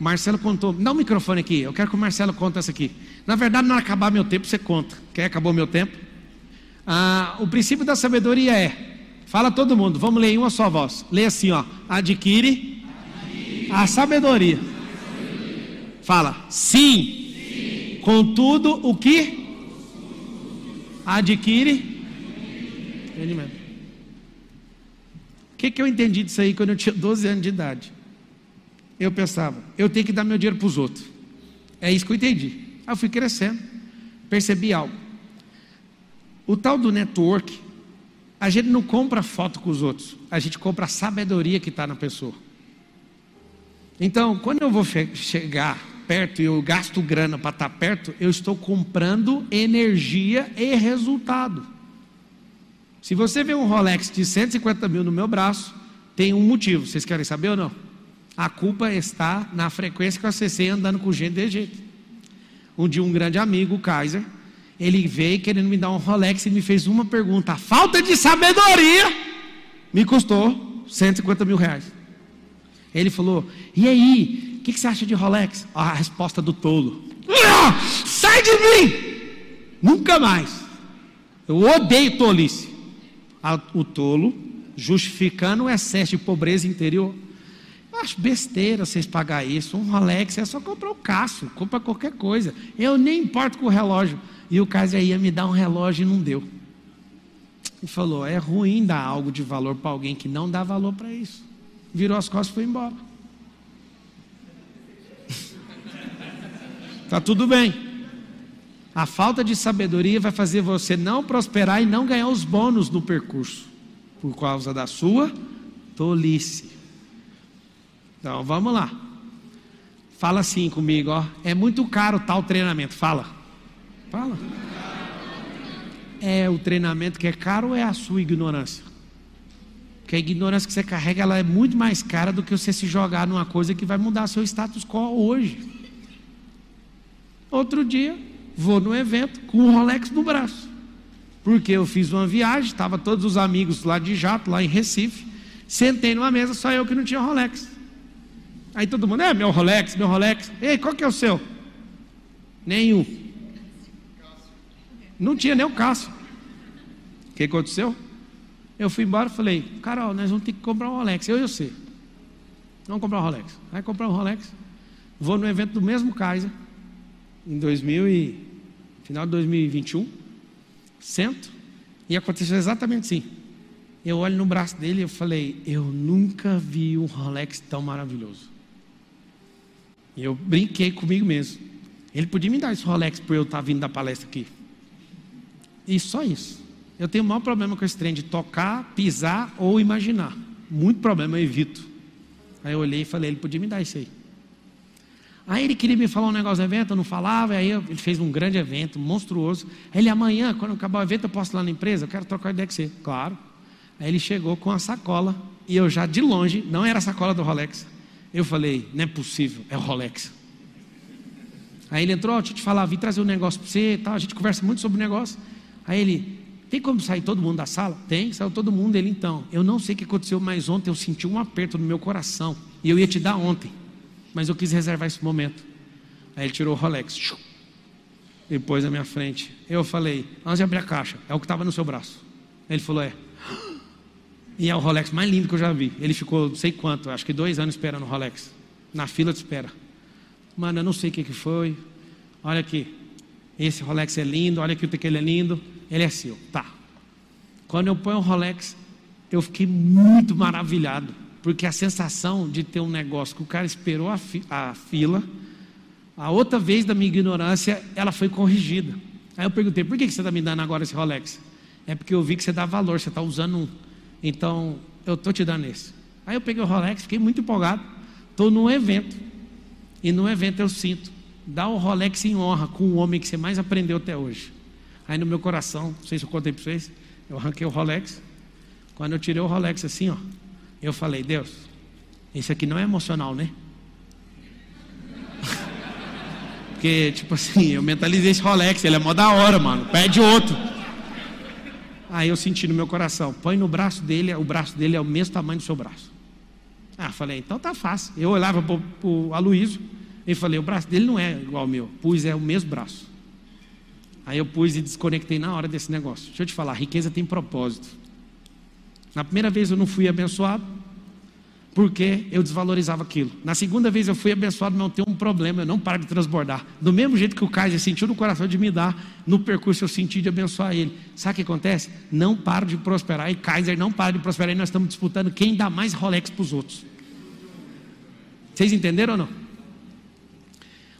Marcelo contou, dá o um microfone aqui, eu quero que o Marcelo conte essa aqui. Na verdade, não acabar meu tempo, você conta. Quer acabou meu tempo? Ah, o princípio da sabedoria é, fala todo mundo, vamos ler em uma só voz. Lê assim, ó, adquire, adquire. a sabedoria. Fala, sim. sim. Contudo, o que? Adquire entendimento. O que, que eu entendi disso aí quando eu tinha 12 anos de idade? eu pensava, eu tenho que dar meu dinheiro para os outros. É isso que eu entendi. Aí eu fui crescendo, percebi algo. O tal do network, a gente não compra foto com os outros, a gente compra a sabedoria que está na pessoa. Então, quando eu vou chegar perto e eu gasto grana para estar tá perto, eu estou comprando energia e resultado. Se você vê um Rolex de 150 mil no meu braço, tem um motivo. Vocês querem saber ou não? A culpa está na frequência que eu acessei andando com gente de jeito. Um dia um grande amigo, o Kaiser, ele veio querendo me dar um Rolex e me fez uma pergunta. A falta de sabedoria me custou 150 mil reais. Ele falou: E aí, que, que, você acha de Rolex? A resposta do tolo: ah, Sai de mim! Nunca mais. Eu odeio tolice. O tolo justificando o excesso de pobreza interior. Eu acho besteira vocês pagar isso. Um Rolex é só comprar o um Cássio, compra qualquer coisa. Eu nem importo com o relógio. E o Cássio ia me dar um relógio e não deu. E falou: é ruim dar algo de valor para alguém que não dá valor para isso. Virou as costas e foi embora. Tá tudo bem. A falta de sabedoria vai fazer você não prosperar e não ganhar os bônus no percurso, por causa da sua tolice. Então vamos lá. Fala assim comigo, ó. É muito caro tal treinamento. Fala. Fala. É o treinamento que é caro ou é a sua ignorância? Porque a ignorância que você carrega ela é muito mais cara do que você se jogar numa coisa que vai mudar seu status quo hoje. Outro dia, vou no evento com um Rolex no braço. Porque eu fiz uma viagem, estava todos os amigos lá de jato, lá em Recife. Sentei numa mesa, só eu que não tinha Rolex. Aí todo mundo, é meu Rolex, meu Rolex. Ei, qual que é o seu? Nenhum. Não tinha nem o Cássio. O que aconteceu? Eu fui embora e falei, Carol, nós vamos ter que comprar um Rolex. Eu e você. Vamos comprar um Rolex. Vai comprar um Rolex. Vou no evento do mesmo Kaiser, em 2000 e, final de 2021. Sento e aconteceu exatamente assim. Eu olho no braço dele e eu falei, eu nunca vi um Rolex tão maravilhoso. E eu brinquei comigo mesmo. Ele podia me dar esse Rolex por eu estar vindo da palestra aqui. E só isso. Eu tenho o maior problema com esse trem de tocar, pisar ou imaginar. Muito problema, eu evito. Aí eu olhei e falei, ele podia me dar isso aí. Aí ele queria me falar um negócio do evento, eu não falava, aí ele fez um grande evento, monstruoso. Aí ele, amanhã, quando acabar o evento, eu posso ir lá na empresa, eu quero trocar ideia com você. Claro. Aí ele chegou com a sacola, e eu já de longe, não era a sacola do Rolex, eu falei, não é possível, é o Rolex. Aí ele entrou, deixa eu te falar, vim trazer um negócio para você, tal. a gente conversa muito sobre o negócio. Aí ele, tem como sair todo mundo da sala? Tem, saiu todo mundo. Ele, então, eu não sei o que aconteceu, mas ontem eu senti um aperto no meu coração. E eu ia te dar ontem, mas eu quis reservar esse momento. Aí ele tirou o Rolex, depois na minha frente. Eu falei, antes de abrir a caixa, é o que estava no seu braço. Ele falou, é. E é o Rolex mais lindo que eu já vi. Ele ficou não sei quanto, acho que dois anos esperando o Rolex. Na fila de espera. Mano, eu não sei o que, que foi. Olha aqui. Esse Rolex é lindo, olha aqui o ele é lindo. Ele é seu. Tá. Quando eu ponho o Rolex, eu fiquei muito maravilhado. Porque a sensação de ter um negócio que o cara esperou a, fi a fila, a outra vez da minha ignorância, ela foi corrigida. Aí eu perguntei, por que você está me dando agora esse Rolex? É porque eu vi que você dá valor, você está usando um. Então, eu estou te dando esse. Aí eu peguei o Rolex, fiquei muito empolgado. Estou num evento. E no evento eu sinto. Dá o Rolex em honra com o homem que você mais aprendeu até hoje. Aí no meu coração, não sei se eu contei para vocês, eu arranquei o Rolex. Quando eu tirei o Rolex assim, ó, eu falei, Deus, isso aqui não é emocional, né? Porque, tipo assim, eu mentalizei esse Rolex, ele é mó da hora, mano. Pede outro. Aí eu senti no meu coração, põe no braço dele, o braço dele é o mesmo tamanho do seu braço. Ah, falei, então tá fácil. Eu olhava para o Aloysio e falei, o braço dele não é igual ao meu. Pus, é o mesmo braço. Aí eu pus e desconectei na hora desse negócio. Deixa eu te falar, riqueza tem propósito. Na primeira vez eu não fui abençoado, porque eu desvalorizava aquilo. Na segunda vez eu fui abençoado, não tem um problema, eu não paro de transbordar. Do mesmo jeito que o Kaiser sentiu no coração de me dar, no percurso eu senti de abençoar ele. Sabe o que acontece? Não paro de prosperar e Kaiser não para de prosperar e nós estamos disputando quem dá mais Rolex para os outros. Vocês entenderam ou não?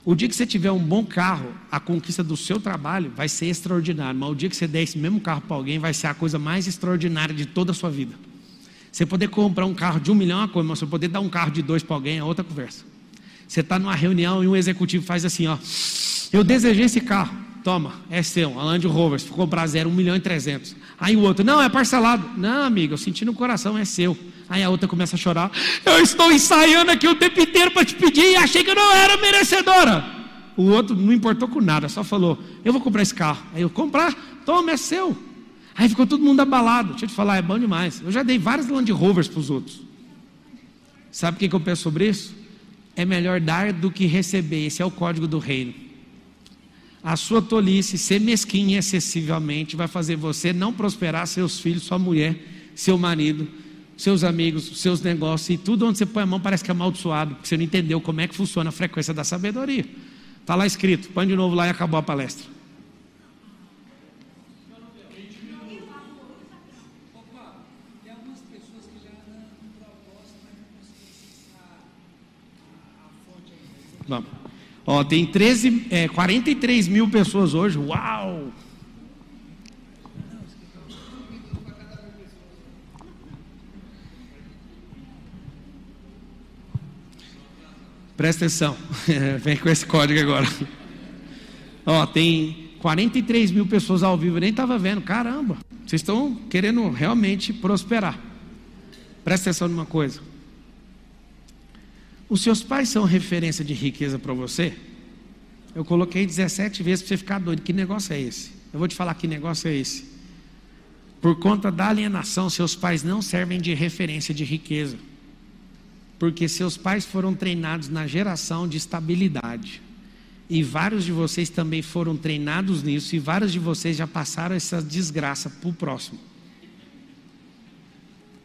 O dia que você tiver um bom carro, a conquista do seu trabalho vai ser extraordinária. Mas o dia que você der esse mesmo carro para alguém, vai ser a coisa mais extraordinária de toda a sua vida. Você poder comprar um carro de um milhão é uma coisa, mas você poder dar um carro de dois para alguém é outra conversa. Você está numa reunião e um executivo faz assim, ó. Eu desejei esse carro. Toma, é seu, a Land Rover. Se for comprar zero, um milhão e trezentos. Aí o outro, não, é parcelado. Não, amigo, eu senti no coração, é seu. Aí a outra começa a chorar. Eu estou ensaiando aqui o tempo inteiro para te pedir e achei que eu não era merecedora. O outro não importou com nada, só falou: Eu vou comprar esse carro. Aí eu comprar, toma, é seu. Aí ficou todo mundo abalado. Deixa eu te falar, é bom demais. Eu já dei vários Land Rovers para os outros. Sabe o que, que eu penso sobre isso? É melhor dar do que receber. Esse é o código do reino. A sua tolice, ser mesquinha excessivamente, vai fazer você não prosperar seus filhos, sua mulher, seu marido, seus amigos, seus negócios e tudo onde você põe a mão parece que é amaldiçoado, porque você não entendeu como é que funciona a frequência da sabedoria. Está lá escrito, põe de novo lá e acabou a palestra. Vamos. Ó, tem 13, é, 43 mil pessoas hoje. Uau! Presta atenção, vem com esse código agora. Ó, tem 43 mil pessoas ao vivo, eu nem estava vendo. Caramba, vocês estão querendo realmente prosperar. Presta atenção numa coisa. Os seus pais são referência de riqueza para você? Eu coloquei 17 vezes para você ficar doido. Que negócio é esse? Eu vou te falar que negócio é esse. Por conta da alienação, seus pais não servem de referência de riqueza. Porque seus pais foram treinados na geração de estabilidade. E vários de vocês também foram treinados nisso, e vários de vocês já passaram essa desgraça para o próximo.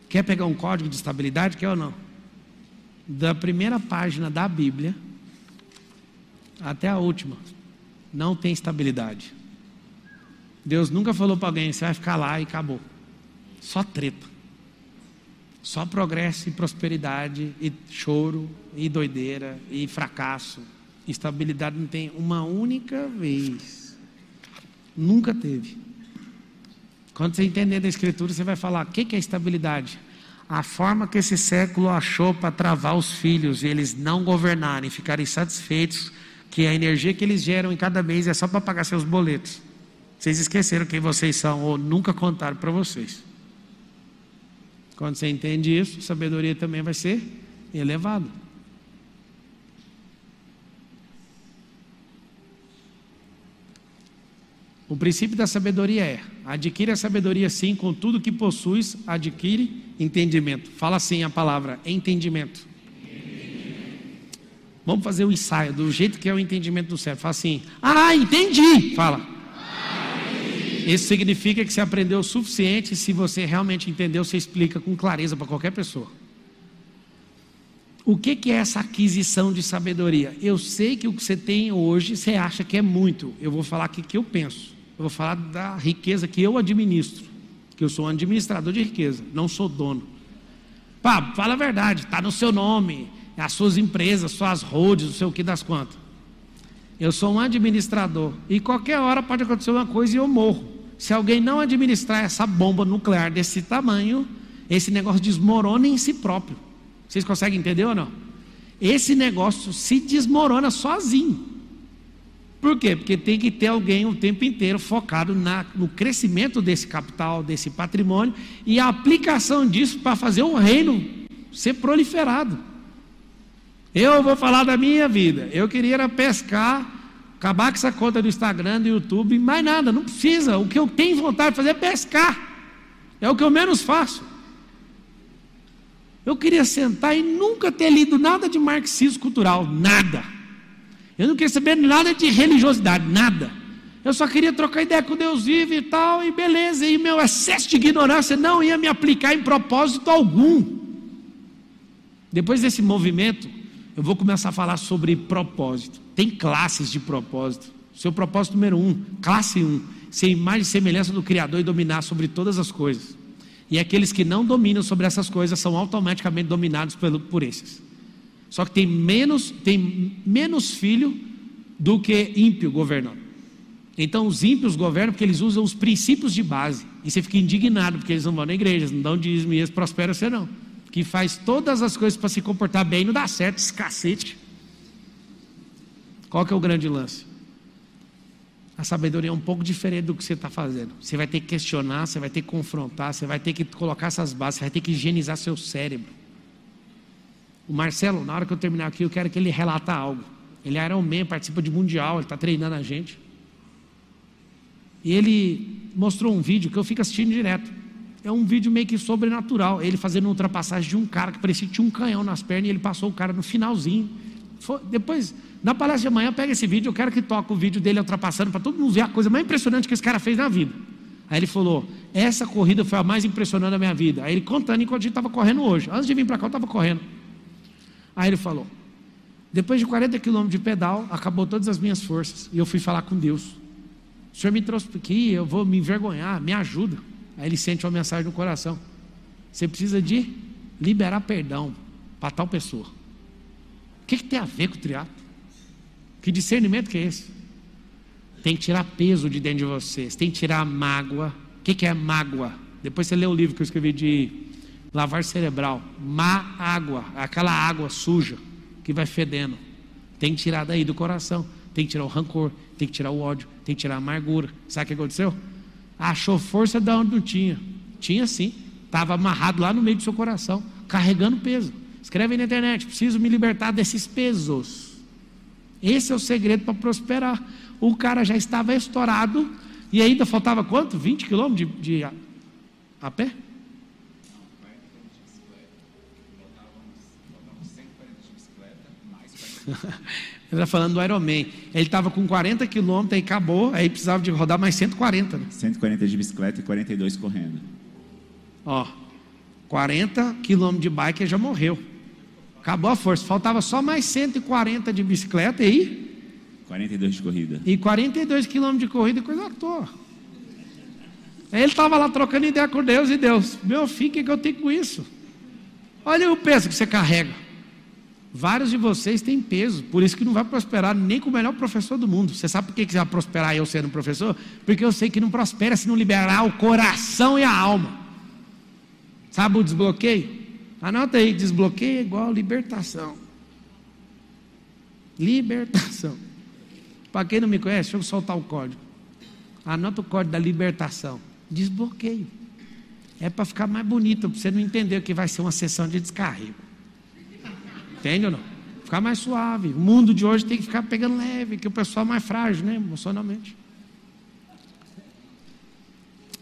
Quer pegar um código de estabilidade? Quer ou não? Da primeira página da Bíblia até a última, não tem estabilidade. Deus nunca falou para alguém, você vai ficar lá e acabou. Só treta. Só progresso e prosperidade, e choro, e doideira, e fracasso. Estabilidade não tem uma única vez. Nunca teve. Quando você entender da Escritura, você vai falar: o que é estabilidade? A forma que esse século achou para travar os filhos e eles não governarem, ficarem satisfeitos que a energia que eles geram em cada mês é só para pagar seus boletos. Vocês esqueceram quem vocês são ou nunca contaram para vocês. Quando você entende isso, sabedoria também vai ser elevada. O princípio da sabedoria é: adquire a sabedoria sim, com tudo que possuis, adquire entendimento. Fala assim a palavra entendimento. Vamos fazer o ensaio do jeito que é o entendimento do céu. Fala assim: Ah, entendi. Fala. Isso significa que você aprendeu o suficiente. Se você realmente entendeu, você explica com clareza para qualquer pessoa. O que, que é essa aquisição de sabedoria? Eu sei que o que você tem hoje, você acha que é muito. Eu vou falar aqui o que eu penso. Eu vou falar da riqueza que eu administro. Que eu sou um administrador de riqueza, não sou dono. Pá, fala a verdade, está no seu nome, as suas empresas, suas roads, não sei o que das quantas. Eu sou um administrador. E qualquer hora pode acontecer uma coisa e eu morro. Se alguém não administrar essa bomba nuclear desse tamanho, esse negócio desmorona em si próprio. Vocês conseguem entender ou não? Esse negócio se desmorona sozinho. Por quê? Porque tem que ter alguém o tempo inteiro focado na, no crescimento desse capital, desse patrimônio e a aplicação disso para fazer o reino ser proliferado. Eu vou falar da minha vida. Eu queria pescar, acabar com essa conta do Instagram, do YouTube, mais nada, não precisa. O que eu tenho vontade de fazer é pescar. É o que eu menos faço. Eu queria sentar e nunca ter lido nada de marxismo cultural, nada. Eu não queria saber nada de religiosidade, nada. Eu só queria trocar ideia com Deus vivo e tal, e beleza. E meu excesso de ignorância não ia me aplicar em propósito algum. Depois desse movimento, eu vou começar a falar sobre propósito. Tem classes de propósito. Seu propósito número um, classe um, ser imagem e semelhança do Criador e dominar sobre todas as coisas. E aqueles que não dominam sobre essas coisas são automaticamente dominados por, por esses. Só que tem menos, tem menos filho do que ímpio governando. Então os ímpios governam porque eles usam os princípios de base. E você fica indignado porque eles não vão na igreja, não dão dízimo e eles prosperam você não que faz todas as coisas para se comportar bem, não dá certo, esse cacete. Qual que é o grande lance? A sabedoria é um pouco diferente do que você está fazendo. Você vai ter que questionar, você vai ter que confrontar, você vai ter que colocar essas bases, você vai ter que higienizar seu cérebro. O Marcelo, na hora que eu terminar aqui, eu quero que ele relata algo. Ele é Ironman, participa de Mundial, ele está treinando a gente. E ele mostrou um vídeo que eu fico assistindo direto. É um vídeo meio que sobrenatural. Ele fazendo ultrapassagem de um cara que parecia que tinha um canhão nas pernas e ele passou o cara no finalzinho. Foi- depois, na palestra de amanhã, pega esse vídeo. Eu quero que toque o vídeo dele ultrapassando para todo mundo ver a coisa mais impressionante que esse cara fez na vida. Aí ele falou: Essa corrida foi a mais impressionante da minha vida. Aí ele contando enquanto a gente estava correndo hoje. Antes de vir para cá, eu estava correndo. Aí ele falou: Depois de 40 quilômetros de pedal, acabou todas as minhas forças. E eu fui falar com Deus. O senhor me trouxe aqui, eu vou me envergonhar, me ajuda. Aí ele sente uma mensagem no coração. Você precisa de liberar perdão para tal pessoa. O que, que tem a ver com o triatlo? Que discernimento que é esse? Tem que tirar peso de dentro de vocês, tem que tirar a mágoa. O que, que é mágoa? Depois você lê o livro que eu escrevi de lavar cerebral. Má água, aquela água suja que vai fedendo. Tem que tirar daí do coração. Tem que tirar o rancor, tem que tirar o ódio, tem que tirar a amargura. Sabe o que aconteceu? Achou força da onde não tinha. Tinha sim. Estava amarrado lá no meio do seu coração, carregando peso. Escreve aí na internet: preciso me libertar desses pesos. Esse é o segredo para prosperar. O cara já estava estourado e ainda faltava quanto? 20 quilômetros de, de a, a pé? Ele está falando do Ironman. Ele estava com 40 quilômetros, aí acabou, aí precisava de rodar mais 140. Né? 140 de bicicleta e 42 correndo. Ó, 40 quilômetros de bike ele já morreu. Acabou a força. Faltava só mais 140 de bicicleta e aí 42 de corrida. e 42 quilômetros de corrida, coisa à toa. Ele estava lá trocando ideia com Deus e Deus, meu filho, o que, que eu tenho com isso? Olha o peso que você carrega. Vários de vocês têm peso, por isso que não vai prosperar nem com o melhor professor do mundo. Você sabe por que que vai prosperar eu sendo professor? Porque eu sei que não prospera se não liberar o coração e a alma. Sabe o desbloqueio? Anota aí, desbloqueio é igual libertação. Libertação. Para quem não me conhece, deixa eu soltar o código. Anota o código da libertação. Desbloqueio. É para ficar mais bonito, para você não entender que vai ser uma sessão de descarrego. Entende ou não? Ficar mais suave. O mundo de hoje tem que ficar pegando leve, que o pessoal é mais frágil, né? Emocionalmente.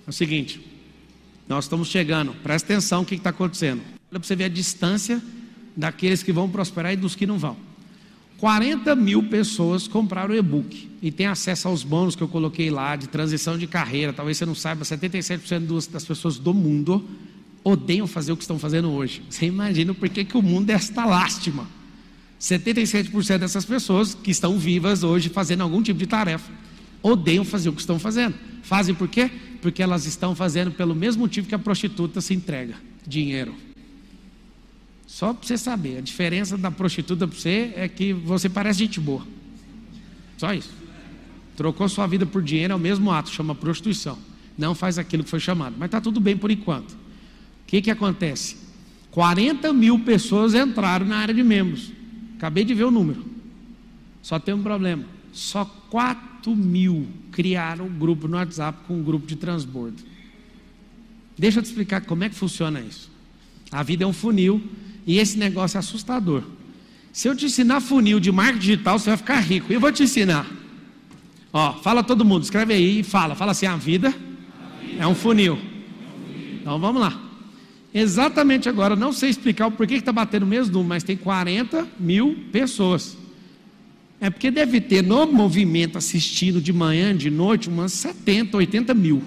É o seguinte, nós estamos chegando, presta atenção o que está acontecendo. Olha para você ver a distância daqueles que vão prosperar e dos que não vão. 40 mil pessoas compraram o e-book e tem acesso aos bônus que eu coloquei lá de transição de carreira. Talvez você não saiba, 77% dos- das pessoas do mundo odeiam fazer o que estão fazendo hoje. Você imagina por que, que o mundo é esta lástima. 77% dessas pessoas que estão vivas hoje fazendo algum tipo de tarefa odeiam fazer o que estão fazendo. Fazem por quê? Porque elas estão fazendo pelo mesmo motivo que a prostituta se entrega: dinheiro. Só para você saber, a diferença da prostituta para você é que você parece gente boa. Só isso. Trocou sua vida por dinheiro, é o mesmo ato, chama prostituição. Não faz aquilo que foi chamado. Mas está tudo bem por enquanto. Que, que acontece? 40 mil pessoas entraram na área de membros. Acabei de ver o número. Só tem um problema. Só 4 mil criaram um grupo no WhatsApp com um grupo de transbordo. Deixa eu te explicar como é que funciona isso. A vida é um funil e esse negócio é assustador. Se eu te ensinar funil de marketing digital, você vai ficar rico. Eu vou te ensinar. Ó, fala todo mundo, escreve aí e fala. Fala assim: a vida é um funil. Então vamos lá. Exatamente agora, não sei explicar o porquê que está batendo o mesmo número, mas tem 40 mil pessoas. É porque deve ter no movimento assistindo de manhã, de noite, umas 70, 80 mil.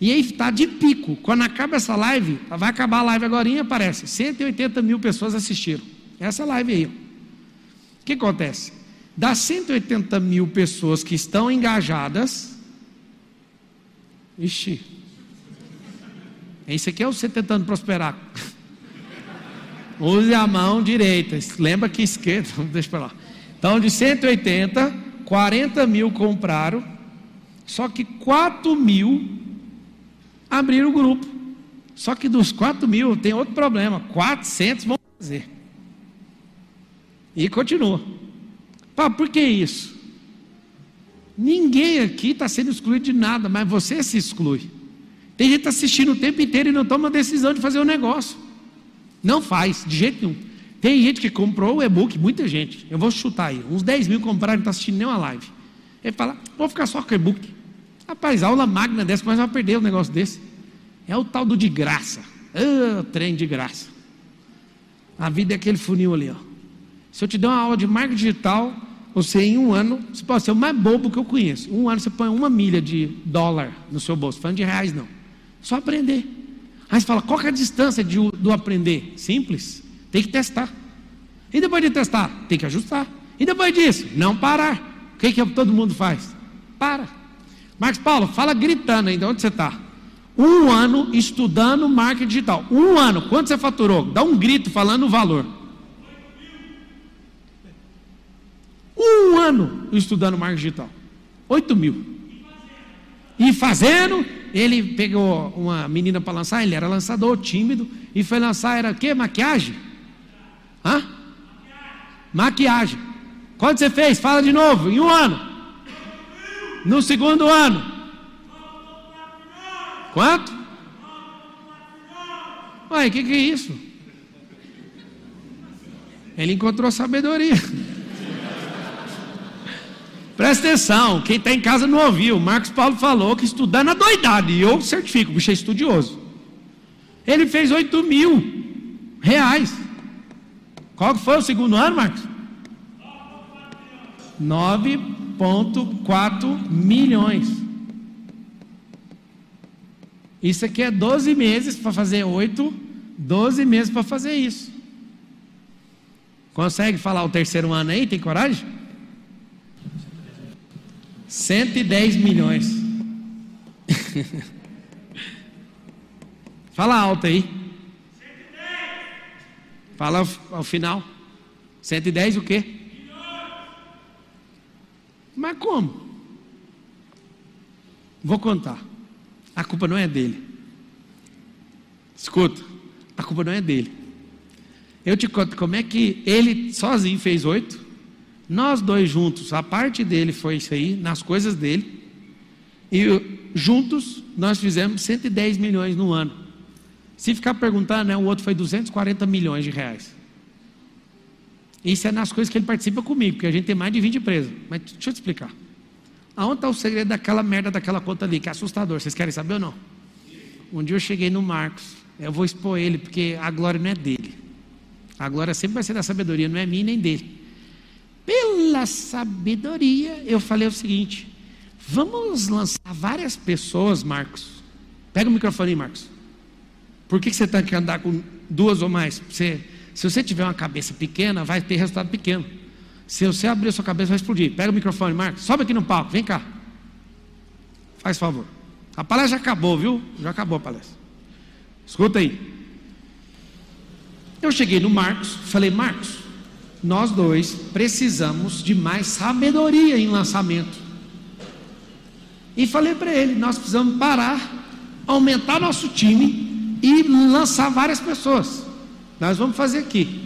E aí está de pico. Quando acaba essa live, vai acabar a live agora, aparece. 180 mil pessoas assistiram. Essa live aí. O que acontece? Das 180 mil pessoas que estão engajadas. Ixi. Esse aqui é você tentando prosperar. Use a mão direita. Lembra que esquerda. Deixa para lá. Então, de 180, 40 mil compraram. Só que 4 mil abriram o grupo. Só que dos 4 mil tem outro problema: 400 vão fazer. E continua. Pá, por que isso? Ninguém aqui está sendo excluído de nada, mas você se exclui. Tem gente assistindo o tempo inteiro e não toma decisão de fazer o negócio. Não faz, de jeito nenhum. Tem gente que comprou o e-book, muita gente. Eu vou chutar aí. Uns 10 mil compraram e não está assistindo nenhuma live. Ele fala, vou ficar só com o e-book. Rapaz, aula magna dessa, mas vai perder um negócio desse. É o tal do de graça. Ah, trem de graça. A vida é aquele funil ali, ó. Se eu te der uma aula de marketing digital, você em um ano, você pode ser o mais bobo que eu conheço. Um ano você põe uma milha de dólar no seu bolso, falando de reais não. Só aprender. Aí você fala, qual é a distância de, do aprender? Simples. Tem que testar. E depois de testar, tem que ajustar. E depois disso, não parar. O que, que todo mundo faz? Para. Marcos Paulo, fala gritando ainda, onde você está? Um ano estudando marketing digital. Um ano, quanto você faturou? Dá um grito falando o valor. Um ano estudando marketing digital. 8 mil. E fazendo, ele pegou uma menina para lançar, ele era lançador, tímido, e foi lançar, era o quê? Maquiagem? Hã? Maquiagem. Quanto você fez? Fala de novo, em um ano. No segundo ano. Quanto? Ué, o que, que é isso? Ele encontrou sabedoria. Presta atenção, quem está em casa não ouviu. Marcos Paulo falou que estudando a doidade, e eu certifico, o bicho é estudioso. Ele fez 8 mil reais. Qual foi o segundo ano, Marcos? 9,4 milhões. Isso aqui é 12 meses para fazer 8, 12 meses para fazer isso. Consegue falar o terceiro ano aí? Tem coragem? 110 milhões. Fala alto aí. Fala ao, ao final. 110 o quê? Mas como? Vou contar. A culpa não é dele. Escuta, a culpa não é dele. Eu te conto como é que ele sozinho fez oito. Nós dois juntos, a parte dele foi isso aí, nas coisas dele. E juntos nós fizemos 110 milhões no ano. Se ficar perguntando, né, o outro foi 240 milhões de reais. Isso é nas coisas que ele participa comigo, porque a gente tem mais de 20 empresas. Mas deixa eu te explicar. Aonde está o segredo daquela merda daquela conta ali, que é assustador? Vocês querem saber ou não? Um dia eu cheguei no Marcos, eu vou expor ele, porque a glória não é dele. A glória sempre vai ser da sabedoria, não é minha nem dele. Pela sabedoria, eu falei o seguinte: vamos lançar várias pessoas, Marcos. Pega o microfone aí, Marcos. Por que, que você tem que andar com duas ou mais? Você, se você tiver uma cabeça pequena, vai ter resultado pequeno. Se você abrir a sua cabeça, vai explodir. Pega o microfone, Marcos. Sobe aqui no palco, vem cá. Faz favor. A palestra já acabou, viu? Já acabou a palestra. Escuta aí. Eu cheguei no Marcos, falei, Marcos, nós dois precisamos de mais sabedoria em lançamento. E falei para ele: nós precisamos parar, aumentar nosso time e lançar várias pessoas. Nós vamos fazer aqui.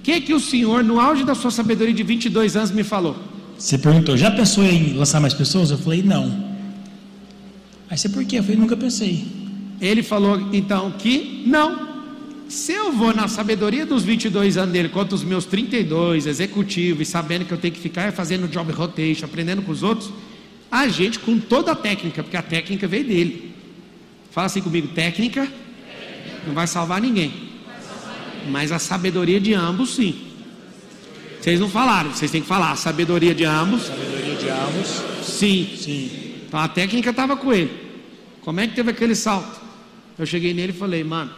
O que, que o senhor, no auge da sua sabedoria de 22 anos, me falou? Você perguntou, já pensou em lançar mais pessoas? Eu falei, não. Aí você por quê? Eu falei, nunca pensei. Ele falou então que não. Se eu vou na sabedoria dos 22 anos dele, quanto os meus 32, executivo, e sabendo que eu tenho que ficar fazendo job rotation, aprendendo com os outros, a gente com toda a técnica, porque a técnica veio dele. Fala assim comigo, técnica não vai salvar ninguém. Mas a sabedoria de ambos, sim. Vocês não falaram, vocês têm que falar. A sabedoria de ambos. Sabedoria de ambos. Sim. Sim. Então a técnica estava com ele. Como é que teve aquele salto? Eu cheguei nele e falei, mano,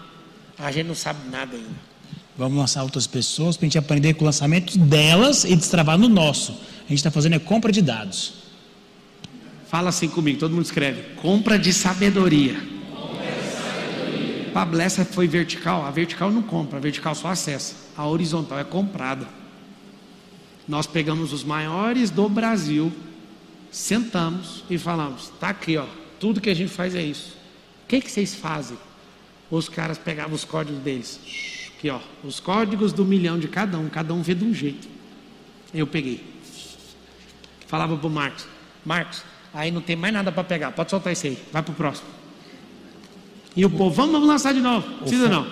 a gente não sabe nada ainda. Vamos lançar outras pessoas para a gente aprender com o lançamento delas e destravar no nosso. A gente está fazendo é compra de dados. Fala assim comigo, todo mundo escreve. Compra de sabedoria. Pablo, essa foi vertical. A vertical não compra, a vertical só acessa. A horizontal é comprada. Nós pegamos os maiores do Brasil, sentamos e falamos: tá aqui, ó. Tudo que a gente faz é isso. O que, que vocês fazem? Os caras pegavam os códigos deles. Aqui, ó. Os códigos do milhão de cada um. Cada um vê de um jeito. Eu peguei. Falava pro Marcos: Marcos, aí não tem mais nada para pegar. Pode soltar isso aí. Vai pro próximo. E o povo, vamos, vamos lançar de novo. Não precisa não.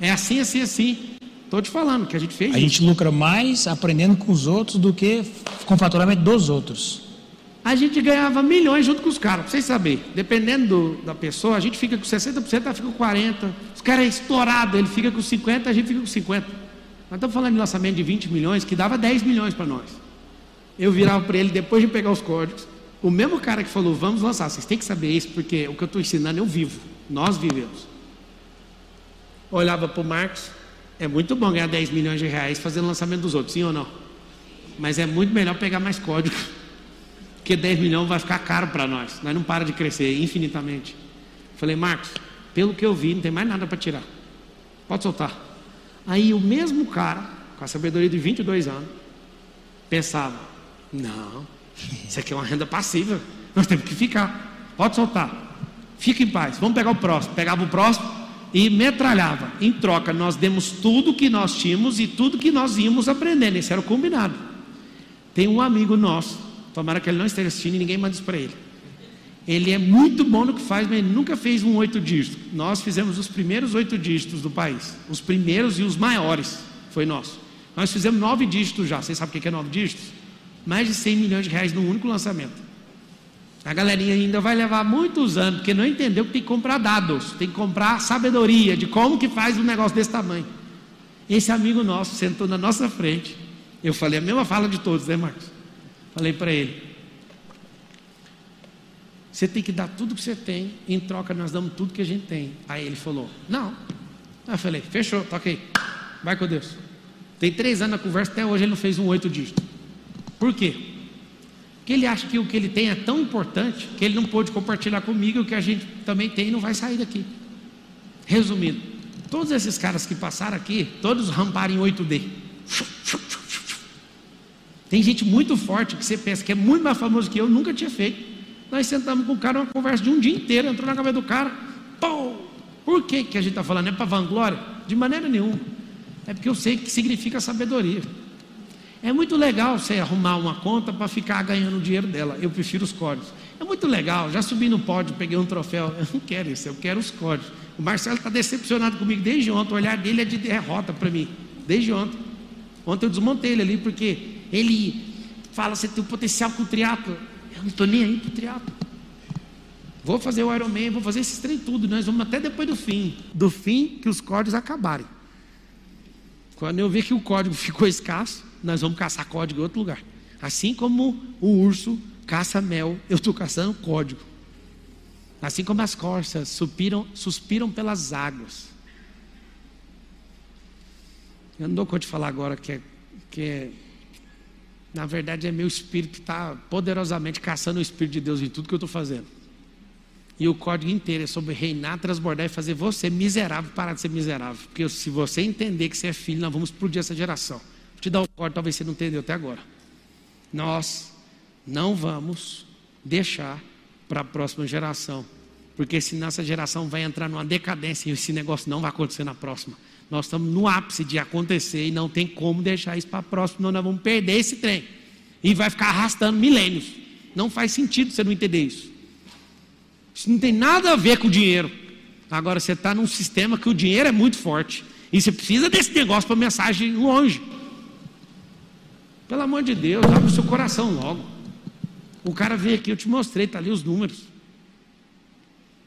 É assim, assim, assim. Estou te falando que a gente fez A isso. gente lucra mais aprendendo com os outros do que com o faturamento dos outros. A gente ganhava milhões junto com os caras, para vocês saberem. Dependendo do- da pessoa, a gente fica com 60%, ela fica com 40%. Os caras é estourado, ele fica com 50%, a gente fica com 50%. Nós estamos falando de lançamento de 20 milhões, que dava 10 milhões para nós. Eu virava para ele, depois de pegar os códigos, o mesmo cara que falou, vamos lançar, vocês têm que saber isso, porque o que eu estou ensinando eu vivo, nós vivemos. Olhava para o Marcos, é muito bom ganhar 10 milhões de reais fazendo lançamento dos outros, sim ou não? Mas é muito melhor pegar mais código, porque 10 milhões vai ficar caro para nós, nós não para de crescer infinitamente. Falei, Marcos, pelo que eu vi, não tem mais nada para tirar, pode soltar. Aí o mesmo cara, com a sabedoria de 22 anos, pensava: não, isso aqui é uma renda passiva, nós temos que ficar, pode soltar, fica em paz, vamos pegar o próximo. Pegava o próximo e metralhava. Em troca, nós demos tudo que nós tínhamos e tudo que nós íamos aprendendo, esse era o combinado. Tem um amigo nosso, tomara que ele não esteja assistindo e ninguém manda isso para ele. Ele é muito bom no que faz, mas ele nunca fez um oito dígito. Nós fizemos os primeiros oito dígitos do país. Os primeiros e os maiores. Foi nosso. Nós fizemos nove dígitos já. Vocês sabem o que é nove dígitos? Mais de 100 milhões de reais num único lançamento. A galerinha ainda vai levar muitos anos, porque não entendeu que tem que comprar dados, tem que comprar sabedoria de como que faz um negócio desse tamanho. Esse amigo nosso sentou na nossa frente. Eu falei a mesma fala de todos, né, Marcos? Falei para ele: você tem que dar tudo que você tem, em troca nós damos tudo que a gente tem. Aí ele falou: Não. Aí eu falei: Fechou, toca aí. Vai com Deus. Tem três anos na conversa, até hoje ele não fez um oito dígito. Por quê? Porque ele acha que o que ele tem é tão importante que ele não pôde compartilhar comigo o que a gente também tem e não vai sair daqui. Resumindo, todos esses caras que passaram aqui, todos ramparam em 8D. Tem gente muito forte que você pensa que é muito mais famoso que eu, nunca tinha feito. Nós sentamos com o cara uma conversa de um dia inteiro, entrou na cabeça do cara, pô! Por que, que a gente está falando? É para vanglória? De maneira nenhuma. É porque eu sei que significa sabedoria. É muito legal você arrumar uma conta para ficar ganhando dinheiro dela. Eu prefiro os códigos. É muito legal. Já subi no pódio, peguei um troféu. Eu não quero isso, eu quero os códigos. O Marcelo está decepcionado comigo desde ontem. O olhar dele é de derrota para mim. Desde ontem. Ontem eu desmontei ele ali porque ele fala: você tem o potencial com o triatlo. Eu não estou nem aí para o triatlo. Vou fazer o Ironman, vou fazer esses trem tudo. Nós vamos até depois do fim. Do fim que os códigos acabarem. Quando eu ver que o código ficou escasso, nós vamos caçar código em outro lugar. Assim como o urso caça mel, eu estou caçando código. Assim como as corças suspiram, suspiram pelas águas. Eu não dou conta de falar agora que é, que é na verdade é meu espírito que está poderosamente caçando o Espírito de Deus em tudo que eu estou fazendo. E o código inteiro é sobre reinar, transbordar e fazer você miserável parar de ser miserável. Porque se você entender que você é filho, nós vamos explodir essa geração. Vou te dar o código, talvez você não entendeu até agora. Nós não vamos deixar para a próxima geração. Porque senão essa geração vai entrar numa decadência e esse negócio não vai acontecer na próxima. Nós estamos no ápice de acontecer e não tem como deixar isso para a próxima, senão nós vamos perder esse trem. E vai ficar arrastando milênios. Não faz sentido você não entender isso. Isso não tem nada a ver com o dinheiro. Agora você está num sistema que o dinheiro é muito forte. E você precisa desse negócio para mensagem longe. Pelo amor de Deus, abre o seu coração logo. O cara veio aqui, eu te mostrei, está ali os números.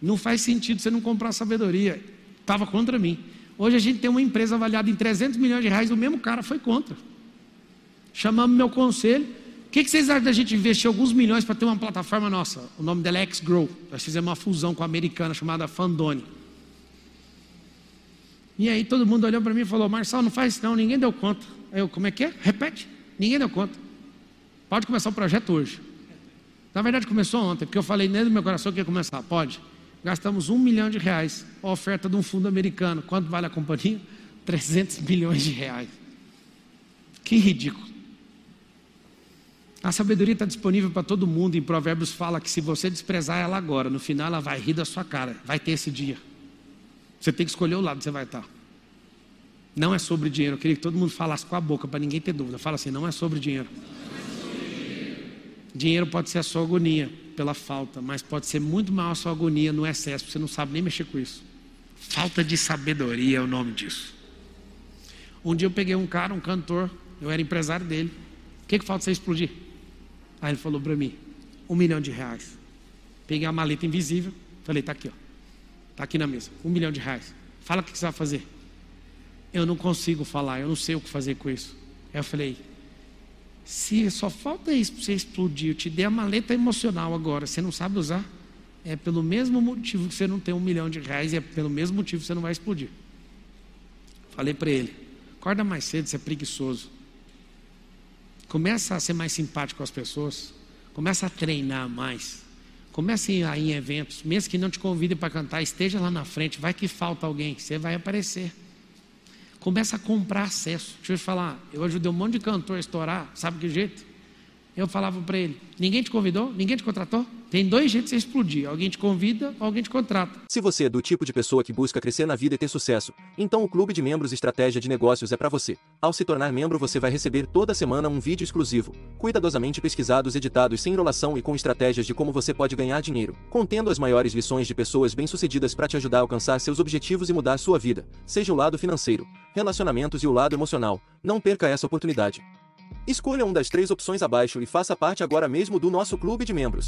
Não faz sentido você não comprar sabedoria. Estava contra mim. Hoje a gente tem uma empresa avaliada em 300 milhões de reais, o mesmo cara foi contra. Chamamos meu conselho. O que, que vocês acham da gente investir alguns milhões para ter uma plataforma nossa? O nome dela é X-Grow. Nós fizemos uma fusão com a americana chamada Fandone. E aí todo mundo olhou para mim e falou: Marçal, não faz isso não, ninguém deu conta. Aí eu, como é que é? Repete. Ninguém deu conta. Pode começar o projeto hoje. Na verdade, começou ontem, porque eu falei dentro do meu coração que ia começar. Pode. Gastamos um milhão de reais. A oferta de um fundo americano. Quanto vale a companhia? 300 milhões de reais. Que ridículo. A sabedoria está disponível para todo mundo. Em Provérbios fala que se você desprezar ela agora, no final ela vai rir da sua cara. Vai ter esse dia. Você tem que escolher o lado que você vai estar. Não é sobre dinheiro. Eu queria que todo mundo falasse com a boca para ninguém ter dúvida. Fala assim: não é sobre dinheiro. Dinheiro pode ser a sua agonia pela falta, mas pode ser muito maior a sua agonia no excesso. Você não sabe nem mexer com isso. Falta de sabedoria é o nome disso. Um dia eu peguei um cara, um cantor, eu era empresário dele. O que, que falta você explodir? Aí ele falou para mim: um milhão de reais. Peguei a maleta invisível, falei, tá aqui, ó. Tá aqui na mesa, um milhão de reais. Fala o que você vai fazer. Eu não consigo falar, eu não sei o que fazer com isso. Aí eu falei, se só falta isso para você explodir, eu te dei a maleta emocional agora, você não sabe usar? É pelo mesmo motivo que você não tem um milhão de reais, e é pelo mesmo motivo que você não vai explodir. Falei para ele, acorda mais cedo, você é preguiçoso. Começa a ser mais simpático com as pessoas. Começa a treinar mais. Começa a ir em eventos. Mesmo que não te convidem para cantar, esteja lá na frente. Vai que falta alguém, você vai aparecer. Começa a comprar acesso. Deixa eu te falar, eu ajudei um monte de cantor a estourar, sabe que jeito? Eu falava para ele: ninguém te convidou? Ninguém te contratou? Tem dois jeitos de você explodir: alguém te convida ou alguém te contrata. Se você é do tipo de pessoa que busca crescer na vida e ter sucesso, então o Clube de Membros Estratégia de Negócios é para você. Ao se tornar membro, você vai receber toda semana um vídeo exclusivo, cuidadosamente pesquisados, editados sem enrolação e com estratégias de como você pode ganhar dinheiro, contendo as maiores lições de pessoas bem-sucedidas para te ajudar a alcançar seus objetivos e mudar sua vida, seja o lado financeiro, relacionamentos e o lado emocional. Não perca essa oportunidade. Escolha uma das três opções abaixo e faça parte agora mesmo do nosso clube de membros.